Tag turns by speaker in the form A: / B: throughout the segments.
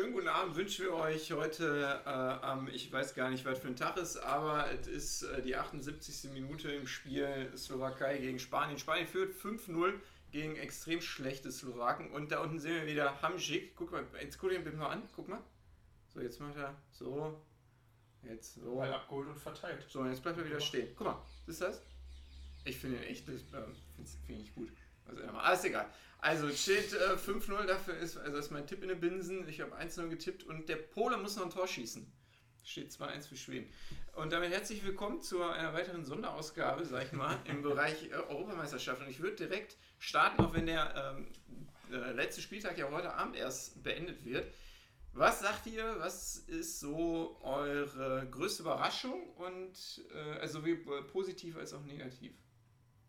A: Schönen guten Abend wünschen wir euch heute äh, am, ich weiß gar nicht, was für ein Tag ist, aber es ist äh, die 78. Minute im Spiel Slowakei gegen Spanien. Spanien führt 5-0 gegen extrem schlechte Slowaken und da unten sehen wir wieder Hamzik. Guck mal, jetzt guck den mal an, guck mal. So, jetzt macht er so, jetzt so.
B: Ball abgeholt und verteilt.
A: So, und jetzt bleibt er wieder stehen. Guck mal, ist das? Ich finde ihn echt, das äh, finde ich gut. Also, alles egal. Also steht äh, 5-0, dafür ist, also ist mein Tipp in den Binsen. Ich habe 1-0 getippt und der Pole muss noch ein Tor schießen. Steht 2-1 für Schweden. Und damit herzlich willkommen zu einer weiteren Sonderausgabe, sag ich mal, im Bereich äh, Europameisterschaft. Und ich würde direkt starten, auch wenn der ähm, äh, letzte Spieltag ja heute Abend erst beendet wird. Was sagt ihr, was ist so eure größte Überraschung und äh, also wie positiv als auch negativ?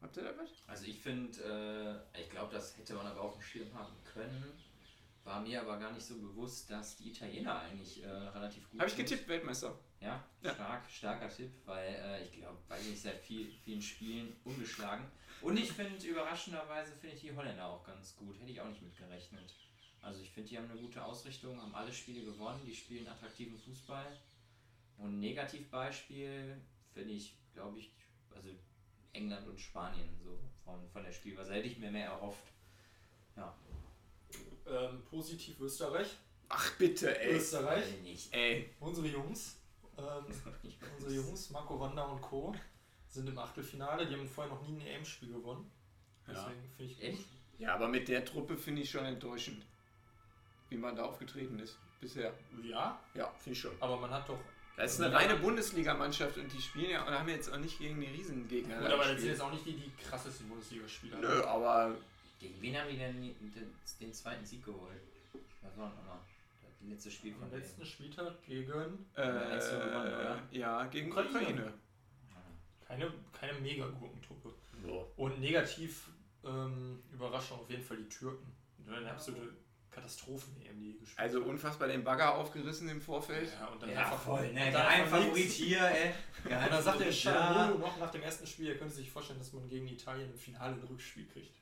A: Habt ihr da was?
C: Also ich finde, äh, ich glaube, das hätte man aber auf dem Schirm haben können. War mir aber gar nicht so bewusst, dass die Italiener eigentlich äh, relativ gut
A: Habe ich getippt, Weltmeister.
C: Ja, ja, stark, starker Tipp, weil äh, ich glaube, weiß nicht, seit viel, vielen Spielen ungeschlagen. Und ich finde, überraschenderweise finde ich die Holländer auch ganz gut. Hätte ich auch nicht mitgerechnet. Also ich finde, die haben eine gute Ausrichtung, haben alle Spiele gewonnen, die spielen attraktiven Fußball. Und ein Negativbeispiel finde ich, glaube ich, also England und Spanien, so von, von der Spielweise. Hätte ich mir mehr erhofft. Ja.
B: Ähm, positiv Österreich.
A: Ach bitte, ey.
B: Österreich.
C: Nicht.
A: Ey.
B: Unsere Jungs. Ähm, unsere Jungs, Marco Wanda und Co. sind im Achtelfinale. Die haben vorher noch nie ein EM-Spiel gewonnen. Deswegen ja. finde ich gut. Echt?
A: Ja, aber mit der Truppe finde ich schon enttäuschend, wie man da aufgetreten ist bisher.
B: Ja?
A: Ja, finde ich schon.
B: Aber man hat doch
A: das ist eine reine Bundesligamannschaft und die spielen ja und haben jetzt auch nicht gegen die Riesengegner.
B: Gut, aber das sind jetzt auch nicht die, die krassesten Bundesligaspieler.
A: Nö, aber.
C: Gegen wen haben die denn den, den zweiten Sieg geholt? Was war nochmal? Das letzte Spiel von
B: Am letzten Spieltag gegen.
A: Äh, ja, gegen Ukraine. Ukraine.
B: Keine, keine mega Gurkentruppe.
A: So.
B: Und negativ ähm, Überraschung auf jeden Fall die Türken. Eine absolute Katastrophen-EM, die gespielt
A: Also unfassbar den Bagger aufgerissen im Vorfeld.
C: Ja, und dann ja, einfach voll, ne? Ein Favorit hier, ey.
B: Ja, und dann sagt der Schalanolo noch nach dem ersten Spiel, er könnte sich vorstellen, dass man gegen Italien im Finale ein Rückspiel kriegt.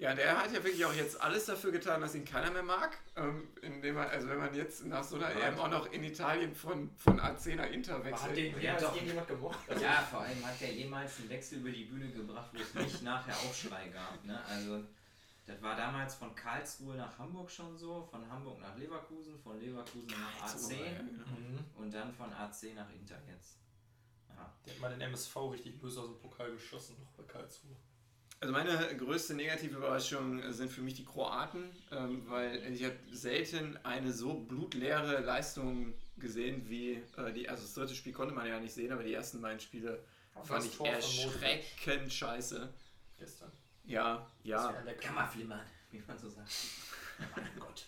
A: Ja, der hat ja wirklich auch jetzt alles dafür getan, dass ihn keiner mehr mag. Ähm, indem er, also wenn man jetzt nach so einer EM auch noch in Italien von, von nach Inter wechselt.
B: Hat den jemals ja, irgendjemand gemocht?
C: Also ja, vor allem hat er jemals einen Wechsel über die Bühne gebracht, wo es nicht nachher Aufschrei gab. Ne? Also das war damals von Karlsruhe nach Hamburg schon so, von Hamburg nach Leverkusen, von Leverkusen nach AC genau. mhm. und dann von AC nach Inter jetzt.
B: Ja. Der hat mal den MSV richtig böse aus dem Pokal geschossen, noch bei Karlsruhe.
A: Also meine größte negative Überraschung sind für mich die Kroaten, ähm, weil ich habe selten eine so blutleere Leistung gesehen wie äh, die, also das dritte Spiel konnte man ja nicht sehen, aber die ersten beiden Spiele fand ich erschreckend scheiße.
B: Gestern.
A: Ja, ja.
C: Kammerflimmern, wie man so sagt.
A: oh Gott.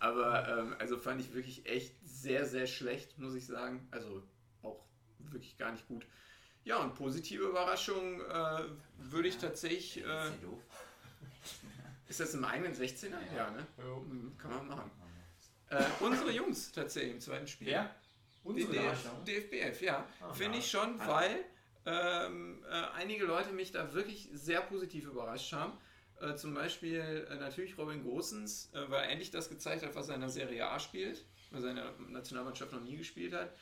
A: Aber ähm, also fand ich wirklich echt sehr, sehr schlecht, muss ich sagen. Also auch wirklich gar nicht gut. Ja, und positive Überraschung äh, würde ich tatsächlich. Äh, ist das im eigenen 16er? Ja, ja ne? Ja. Mhm, kann man machen. Äh, unsere Jungs tatsächlich im zweiten Spiel.
B: Ja?
A: Unsere DFBF, ja. Ah, Finde ich schon, weil ähm, äh, einige Leute mich da wirklich sehr positiv überrascht haben. Äh, zum Beispiel äh, natürlich Robin Gosens, äh, weil er endlich das gezeigt hat, was er in der Serie A spielt, weil seine Nationalmannschaft noch nie gespielt hat.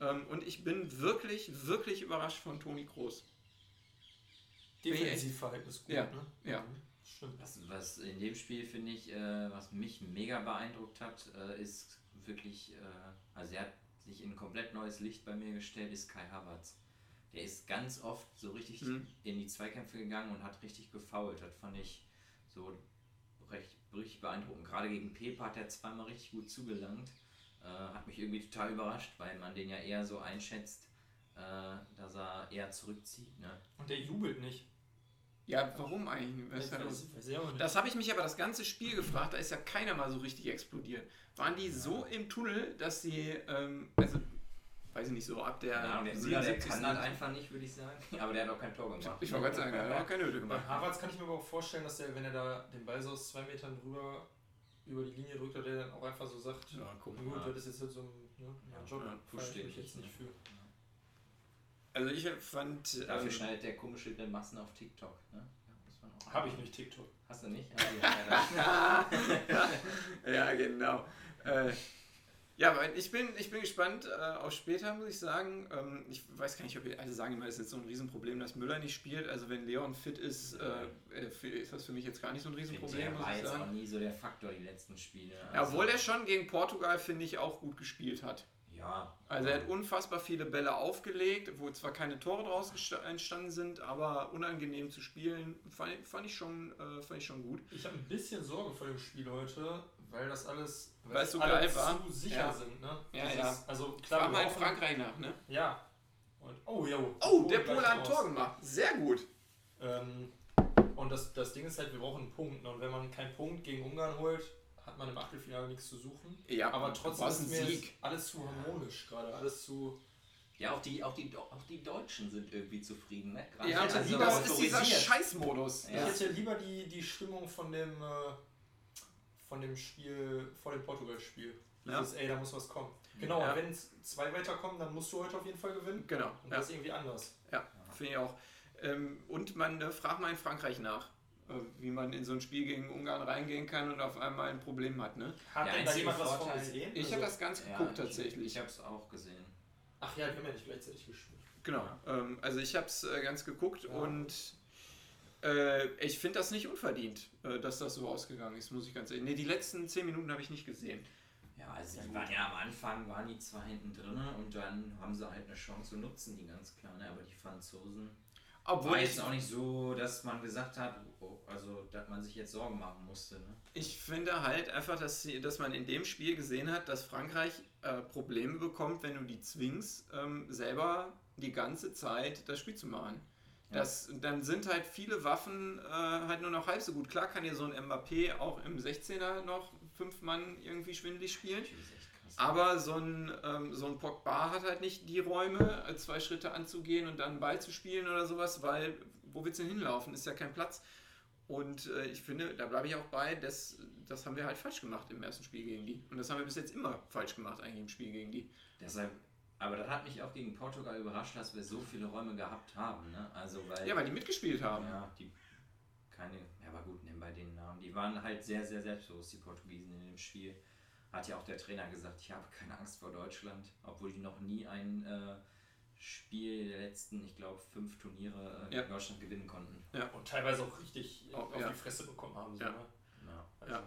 A: Ähm, und ich bin wirklich, wirklich überrascht von Toni Kroos.
B: Defensivverhalten ist gut,
A: ja,
B: ne?
A: Ja.
C: Mhm. Was, was in dem Spiel finde ich, äh, was mich mega beeindruckt hat, äh, ist wirklich, also er hat sich in ein komplett neues Licht bei mir gestellt, ist Kai Havertz der ist ganz oft so richtig mhm. in die Zweikämpfe gegangen und hat richtig gefault. Das fand ich so recht, richtig beeindruckend. Gerade gegen Pepe hat er zweimal richtig gut zugelangt. Äh, hat mich irgendwie total überrascht, weil man den ja eher so einschätzt, äh, dass er eher zurückzieht. Ne?
B: Und der jubelt nicht.
A: Ja, warum eigentlich? Das, das habe ich mich aber das ganze Spiel gefragt, da ist ja keiner mal so richtig explodiert. Waren die ja. so im Tunnel, dass sie, ähm, also weiß ich nicht, so ab der.
C: Ja, der, Sieger, der kann das einfach nicht, würde ich sagen. Aber der hat auch kein Tor gemacht.
A: Ich wollte gerade sagen, der hat auch keine Hütte gemacht.
B: Bei Harvards kann ich mir aber auch vorstellen, dass der, wenn er da den Ball so aus zwei Metern rüber über die Linie drückt, der dann auch einfach so sagt,
A: ja, guck,
B: gut, ja. das ist jetzt so ein ne, ja, Job, ja, verstehe ich jetzt nicht für.
A: Also ich fand...
C: Dafür ähm, schneidet der komische Massen auf TikTok, ne?
B: Habe ich nicht TikTok.
C: Hast du nicht?
A: ja, genau. äh, ja, aber ich bin, ich bin gespannt äh, auf später, muss ich sagen. Ähm, ich weiß gar nicht, ob ihr alle sagen immer, es ist jetzt so ein Riesenproblem, dass Müller nicht spielt. Also wenn Leon fit ist, äh, äh ist das für mich jetzt gar nicht so ein Riesenproblem,
C: muss ich sagen. war nie so der Faktor die letzten Spiele.
A: Also ja, obwohl er schon gegen Portugal, finde ich, auch gut gespielt hat.
C: Ja.
A: Also er hat unfassbar viele Bälle aufgelegt, wo zwar keine Tore draus entstanden sind, aber unangenehm zu spielen, fand, fand ich, schon, äh, fand ich schon gut.
B: Ich habe ein bisschen Sorge vor dem Spiel heute, weil das alles
A: weil es so geil
B: war. zu sicher ja. sind. Ne?
A: Ja, ja.
B: Also
A: klar, war mal in Frankreich nach, ne?
B: Ja. Und, oh, jo.
A: Oh, der Pole hat ein Tor gemacht. Sehr gut.
B: Ähm, und das, das Ding ist halt, wir brauchen einen Punkt. Ne? Und wenn man keinen Punkt gegen Ungarn holt, hat man im Achtelfinale nichts zu suchen.
A: Ja,
B: aber trotzdem ist mir Sieg. alles zu harmonisch gerade, alles zu.
C: Ja, auch die, auch, die, auch die Deutschen sind irgendwie zufrieden. Ne?
A: Gerade ja, also das ist dieser Scheißmodus.
B: Ja. Ich hätte lieber die, die Stimmung von dem, äh, von dem Spiel, vor dem Portugal-Spiel. Ja. Dieses, ey, da muss was kommen. Genau, ja. wenn es zwei weiterkommen, dann musst du heute auf jeden Fall gewinnen.
A: Genau.
B: Und das ist irgendwie anders.
A: Ja, finde ich auch. Ähm, und man äh, fragt mal in Frankreich nach. Äh, wie man in so ein Spiel gegen Ungarn reingehen kann und auf einmal ein Problem hat. Ne?
B: Hat denn da jemand was von gesehen?
A: Ich also, habe das ganz geguckt ja, tatsächlich.
C: Ich, ich habe es auch gesehen.
B: Ach ja, wir haben ja nicht gleichzeitig gespielt.
A: Genau, ähm, also ich habe es äh, ganz geguckt ja. und äh, ich finde das nicht unverdient, äh, dass das so ausgegangen ist, muss ich ganz ehrlich. Ne, die letzten zehn Minuten habe ich nicht gesehen.
C: Ja, also die waren ja am Anfang, waren die zwar hinten drin und dann haben sie halt eine Chance zu nutzen, die ganz klar, ne? aber die Franzosen obwohl war jetzt auch nicht so, dass man gesagt hat, oh, also dass man sich jetzt Sorgen machen musste. Ne?
A: Ich finde halt einfach, dass, sie, dass man in dem Spiel gesehen hat, dass Frankreich äh, Probleme bekommt, wenn du die zwingst, ähm, selber die ganze Zeit das Spiel zu machen. Das, dann sind halt viele Waffen äh, halt nur noch halb so gut. Klar kann dir so ein Mbappé auch im 16er noch fünf Mann irgendwie schwindelig spielen. Aber so ein, ähm, so ein Pogba hat halt nicht die Räume, äh, zwei Schritte anzugehen und dann einen Ball zu spielen oder sowas, weil wo willst du denn hinlaufen? Ist ja kein Platz. Und äh, ich finde, da bleibe ich auch bei, das, das haben wir halt falsch gemacht im ersten Spiel gegen die. Und das haben wir bis jetzt immer falsch gemacht, eigentlich im Spiel gegen die.
C: Deshalb, aber das hat mich auch gegen Portugal überrascht, dass wir so viele Räume gehabt haben. Ne? Also, weil,
A: ja, weil die mitgespielt haben.
C: Ja, die keine, ja, aber gut, nehmen bei den Namen. Die waren halt sehr, sehr selbstbewusst, die Portugiesen in dem Spiel hat ja auch der Trainer gesagt, ich habe keine Angst vor Deutschland, obwohl die noch nie ein äh, Spiel der letzten, ich glaube, fünf Turniere äh, ja. in Deutschland gewinnen konnten.
B: Ja. Und teilweise auch richtig oh, auf ja. die Fresse bekommen haben. So,
A: ja. Ne? Also, ja.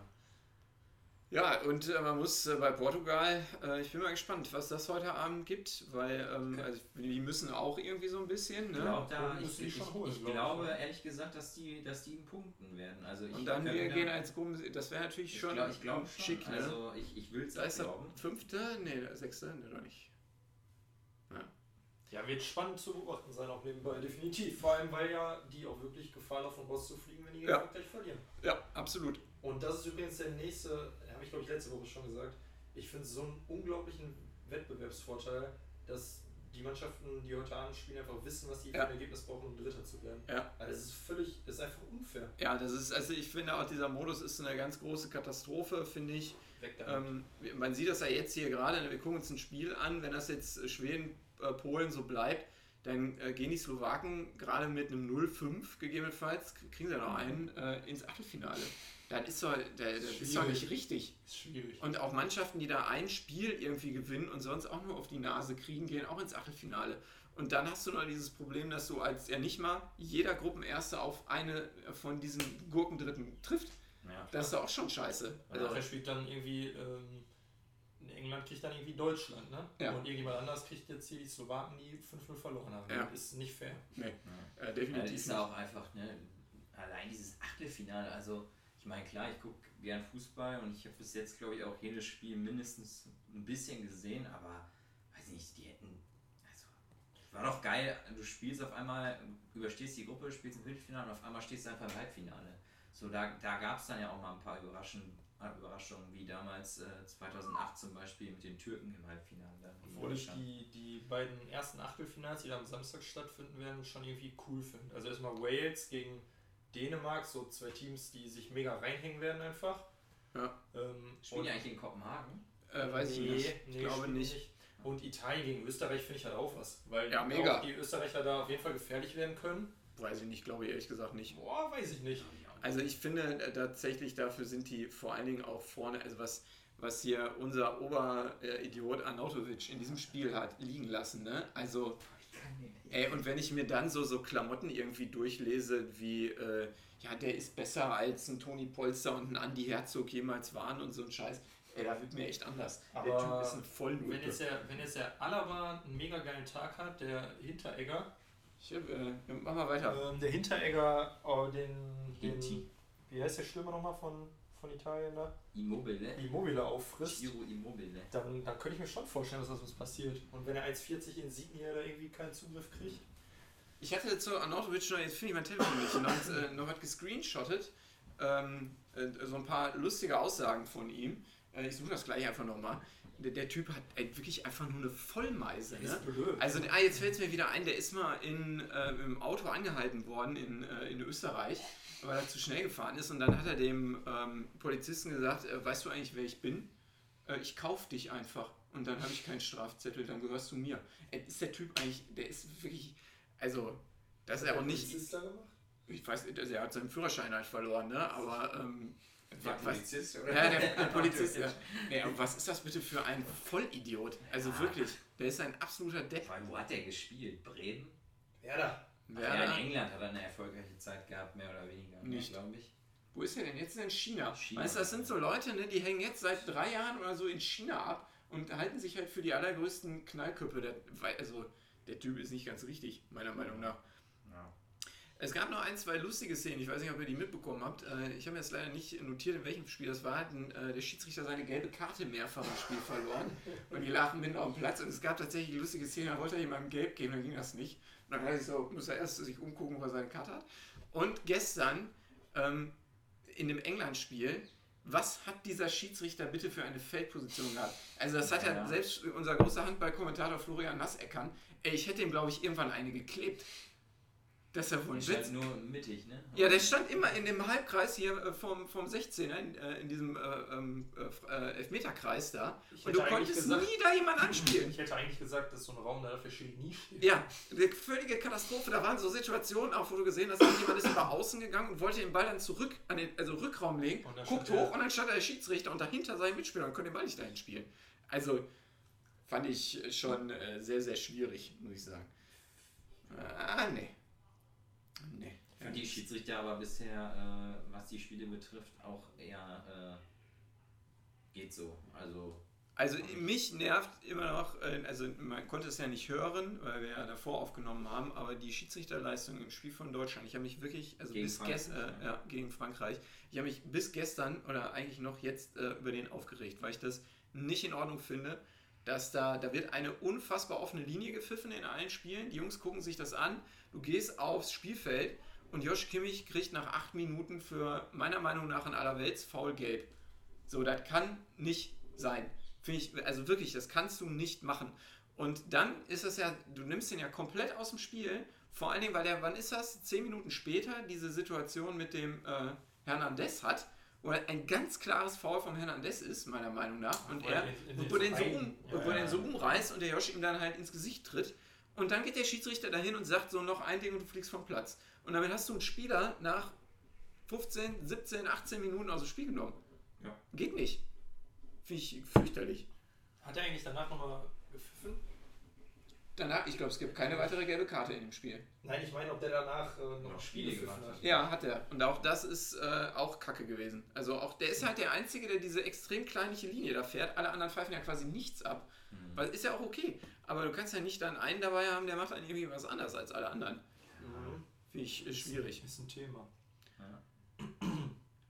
A: Ja, und äh, man muss äh, bei Portugal, äh, ich bin mal gespannt, was das heute Abend gibt, weil ähm, okay. also, die müssen auch irgendwie so ein bisschen. Ne?
C: Glaub, da, ich, ich, ich, holen, ich glaube ich. ehrlich gesagt, dass die, dass die punkten werden. Also
A: und dann wir gehen als Gruppen, das wäre natürlich schon
C: glaub, ich glaub schick. Schon. Ne? Also ich, ich will es
A: Da ist der fünfte? Nee, sechste? Ne, doch nicht.
B: Ja. ja, wird spannend zu beobachten sein, auch nebenbei, definitiv. Vor allem, weil ja die auch wirklich Gefahr davon rauszufliegen, wenn die ja. gleich verlieren.
A: Ja, absolut.
B: Und das ist übrigens der nächste habe ich glaube ich letzte Woche schon gesagt, ich finde es so einen unglaublichen Wettbewerbsvorteil, dass die Mannschaften, die heute Abend spielen, einfach wissen, was sie ja. für ein Ergebnis brauchen, um Dritter zu werden.
A: Ja.
B: Also es ist völlig, es ist einfach unfair.
A: Ja, das ist, also ich finde auch dieser Modus ist eine ganz große Katastrophe, finde ich. Ähm, man sieht das ja jetzt hier gerade, wir gucken uns ein Spiel an, wenn das jetzt Schweden, äh, Polen so bleibt, dann äh, gehen die Slowaken gerade mit einem 0-5 gegebenenfalls, kriegen sie noch einen, äh, ins Achtelfinale. Das ist doch, das ist doch nicht richtig.
B: Ist schwierig.
A: Und auch Mannschaften, die da ein Spiel irgendwie gewinnen und sonst auch nur auf die Nase kriegen, gehen auch ins Achtelfinale. Und dann hast du noch dieses Problem, dass du als ja nicht mal jeder Gruppenerste auf eine von diesen Gurkendritten trifft. Ja, das ist doch auch schon scheiße.
B: Also nachher spielt dann irgendwie ähm, England kriegt dann irgendwie Deutschland, ne?
A: Ja.
B: Und irgendjemand anders kriegt jetzt hier die Slowaken, die 5-0 verloren haben.
A: Ja.
B: Das ist nicht fair.
A: Nee, ja. äh, definitiv.
C: Ja, ist auch einfach, ne? Allein dieses Achtelfinale, also ich meine, klar, ich gucke gern Fußball und ich habe bis jetzt, glaube ich, auch jedes Spiel mindestens ein bisschen gesehen, aber weiß ich nicht, die hätten. Also, war doch geil, du spielst auf einmal, überstehst die Gruppe, spielst im Viertelfinale und auf einmal stehst du einfach im Halbfinale. So, da, da gab es dann ja auch mal ein paar Überraschungen, Überraschungen, wie damals äh, 2008 zum Beispiel mit den Türken im Halbfinale.
B: Obwohl ich die, die beiden ersten Achtelfinals, die da am Samstag stattfinden werden, schon irgendwie cool finde. Also erstmal Wales gegen Dänemark, so zwei Teams, die sich mega reinhängen werden einfach.
A: Ja.
C: Ähm, Spielen die eigentlich in Kopenhagen?
A: Äh, weiß nee, ich nicht. Nee, ich glaube nicht. nicht.
B: Und Italien gegen Österreich finde ich halt auch was. Weil
A: ja, mega.
B: die Österreicher da auf jeden Fall gefährlich werden können.
A: Weiß ich nicht, glaube ich ehrlich gesagt nicht.
B: Boah, weiß ich nicht.
A: Also ich finde äh, tatsächlich, dafür sind die vor allen Dingen auch vorne, also was, was hier unser Oberidiot Arnautovic in diesem Spiel hat liegen lassen. Ne? Also, ey, und wenn ich mir dann so, so Klamotten irgendwie durchlese, wie, äh, ja, der ist besser als ein Toni Polster und ein Andy Herzog jemals waren und so ein Scheiß. Ey, da wird mir echt anders.
B: Aber
A: der Typ ist ein Vollnulpe.
B: Wenn jetzt, der, wenn jetzt der Alaba einen mega geilen Tag hat, der Hinteregger,
A: Ich hab, äh, mach mal weiter.
B: ähm, der Hinteregger, oh, den, den, wie heißt der Stürmer nochmal von, von Italien da?
C: Immobile.
B: Immobile auffrisst,
C: Giro Immobile.
B: dann, dann könnte ich mir schon vorstellen, dass das was passiert. Und wenn er 1,40 in Signia da irgendwie keinen Zugriff kriegt,
A: Ich hatte zu Arnautovic noch, jetzt finde ich mein Telefon nicht, noch, äh, noch was gescreenshottet. Ähm, äh, so ein paar lustige Aussagen von ihm. Äh, ich suche das gleich einfach nochmal. Der, der Typ hat ey, wirklich einfach nur eine Vollmeise. Ne?
B: blöd.
A: Also ah, jetzt fällt es mir wieder ein, der ist mal in, äh, im Auto angehalten worden in, äh, in Österreich, weil er zu schnell gefahren ist. Und dann hat er dem ähm, Polizisten gesagt, äh, weißt du eigentlich, wer ich bin? Äh, ich kauf dich einfach. Und dann habe ich keinen Strafzettel, dann gehörst du mir. Ey, ist der Typ eigentlich, der ist wirklich, also, das ist auch nicht,
B: Was ist da gemacht?
A: ich weiß, also er hat seinen Führerschein halt verloren, ne? aber ähm,
D: Der
A: was,
D: Polizist, oder?
A: ja, der, der Polizist, ja. Nee, aber was ist das bitte für ein Vollidiot? Also wirklich, der ist ein absoluter Depp.
C: Vor allem, wo hat der gespielt? Bremen?
B: Werder.
C: Ach ja, in England hat er eine erfolgreiche Zeit gehabt, mehr oder weniger.
A: Nicht.
C: glaube ich.
A: Wo ist er denn jetzt in China?
C: China.
A: Weißt du, das sind so Leute, ne, die hängen jetzt seit drei Jahren oder so in China ab und halten sich halt für die allergrößten Knallköpfe. Der, also, der Typ ist nicht ganz richtig, meiner Meinung nach. Es gab noch ein, zwei lustige Szenen, ich weiß nicht, ob ihr die mitbekommen habt. Äh, Ich habe mir jetzt leider nicht notiert, in welchem Spiel das war. Hat äh, der Schiedsrichter seine gelbe Karte mehrfach im Spiel verloren und die lachen mitten auf dem Platz. Und es gab tatsächlich lustige Szenen, da wollte er jemandem gelb geben, dann ging das nicht. Und dann heißt es so, muss er erst sich umgucken, wo er seine Karte hat. Und gestern ähm, in dem England-Spiel, was hat dieser Schiedsrichter bitte für eine Feldposition gehabt? Also das hat ja,
C: Ja.
A: selbst unser großer Handball-Kommentator Florian Nasseckern, ich hätte ihm, glaube ich, irgendwann eine geklebt. Das ist ja wohl ein Witz.
C: halt nur mittig, ne?
A: Ja, der stand immer in dem Halbkreis hier äh, vom, vom 16er, in, äh, in diesem äh, ähm, äh, äh, Elfmeterkreis da.
B: Ich
A: Und du konntest
B: gesagt-
A: nie da jemanden anspielen.
B: Ich hätte eigentlich gesagt, dass so ein Raum da für Schiri nie steht.
A: Ja, eine völlige Katastrophe. Da waren so Situationen, auch wo du gesehen hast, jemand ist über außen gegangen und wollte den Ball dann zurück an den also Rückraum legen, guckt
B: der-
A: hoch und dann stand da der Schiedsrichter und dahinter sein Mitspieler und konnte den Ball nicht dahin spielen. Also fand ich schon äh, sehr, sehr schwierig, muss ich sagen. Ah, nee. Nee.
C: Für die Schiedsrichter aber bisher, äh, was die Spiele betrifft, auch eher äh, geht so. Also
A: Also mich nervt immer noch, äh, also man konnte es ja nicht hören, weil wir ja davor aufgenommen haben, aber die Schiedsrichterleistung im Spiel von Deutschland, ich habe mich wirklich, also
C: Gegen
A: bis
C: Frankreich,
A: gestern, äh,
C: ja.
A: ja, gegen Frankreich, ich habe mich bis gestern oder eigentlich noch jetzt äh, über den aufgeregt, weil ich das nicht in Ordnung finde, dass da, da wird eine unfassbar offene Linie gepfiffen in allen Spielen, die Jungs gucken sich das an, du gehst aufs Spielfeld und Josh Kimmich kriegt nach acht Minuten für meiner Meinung nach ein allerwelts faul gelb. So, das kann nicht sein. Finde ich, also wirklich, das kannst du nicht machen. Und dann ist es ja, du nimmst den ja komplett aus dem Spiel. Vor allen Dingen, weil der, wann ist das? Zehn Minuten später diese Situation mit dem äh, Hernandez hat, wo er ein ganz klares Foul vom Hernandez ist, meiner Meinung nach. Und er,
B: in- in
A: und wo den so um,
B: ja,
A: wo den
B: ja.
A: so umreißt und der Josh ihm dann halt ins Gesicht tritt. Und dann geht der Schiedsrichter dahin und sagt so noch ein Ding und du fliegst vom Platz. Und damit hast du einen Spieler nach 15, 17, 18 Minuten aus dem Spiel genommen.
C: Ja.
A: Geht nicht. Finde ich fürchterlich.
B: Hat er eigentlich danach nochmal gepfiffen?
A: Danach, ich glaube, es gibt keine weitere gelbe Karte in dem Spiel.
B: Nein, ich meine, ob der danach äh, noch
C: Noch
B: Spiele
C: gemacht
B: hat.
A: Ja, hat er. Und auch das ist äh, auch kacke gewesen. Also auch der ist halt der Einzige, der diese extrem kleinliche Linie da fährt. Alle anderen pfeifen ja quasi nichts ab.
C: Mhm.
A: Weil ist ja auch okay. Aber du kannst ja nicht dann einen dabei haben, der macht dann irgendwie was anderes als alle anderen. Finde ich äh, schwierig.
B: Ist ein Thema.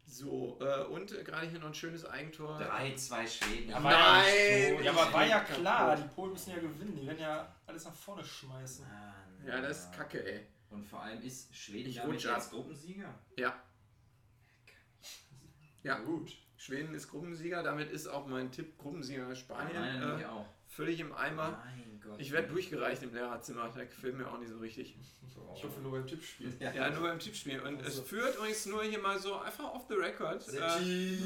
A: So, äh, und äh, gerade hier noch ein schönes Eigentor.
C: 3-2 Schweden.
B: Ja,
A: Nein!
B: Ja, aber war ja klar, die Polen müssen ja gewinnen. Die werden ja alles nach vorne schmeißen.
C: Mann,
A: Ja, das ist kacke, ey.
C: Und vor allem ist Schweden
A: Ich
C: damit jetzt Gruppensieger.
A: Ja. Ja.
B: gut.
A: Schweden ist Gruppensieger, damit ist auch mein Tipp Gruppensieger Spanien
C: nämlich
A: äh,
C: auch.
A: Völlig im Eimer.
C: Mein Gott.
A: Ich werde durchgereicht im Lehrerzimmer, da gefällt mir auch nicht so richtig.
B: Ich hoffe nur beim Tippspiel.
C: Ja.
A: Ja, nur beim Tippspiel. Und es
B: Also.
A: führt übrigens nur hier mal so einfach off the record. Äh,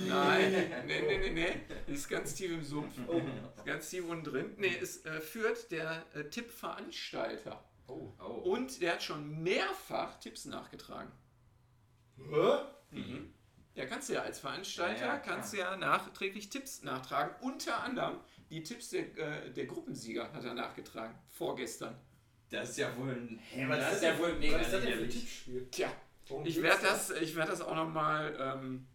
A: nein, nee, nee, nee, nee. Ist ganz tief im Sumpf. Ist ganz tief unten drin. Nee, es äh, führt der äh, Tippveranstalter.
B: Oh.
C: Oh.
A: Und der hat schon mehrfach Tipps nachgetragen.
B: Hä?
A: Mhm. Ja, kannst du ja als Veranstalter,
C: Ja, ja,
A: kannst du ja nachträglich Tipps nachtragen. Unter anderem die Tipps der, äh, der Gruppensieger hat er nachgetragen. Vorgestern.
C: Das ist ja wohl ein.
B: Hey, was
C: das
B: ist
C: ist ja wohl mega
B: Was ist das denn für ein. Tippspiel?
A: Tja,
B: Worum
A: ich werde
B: da?
A: das, ich werd das auch nochmal ähm,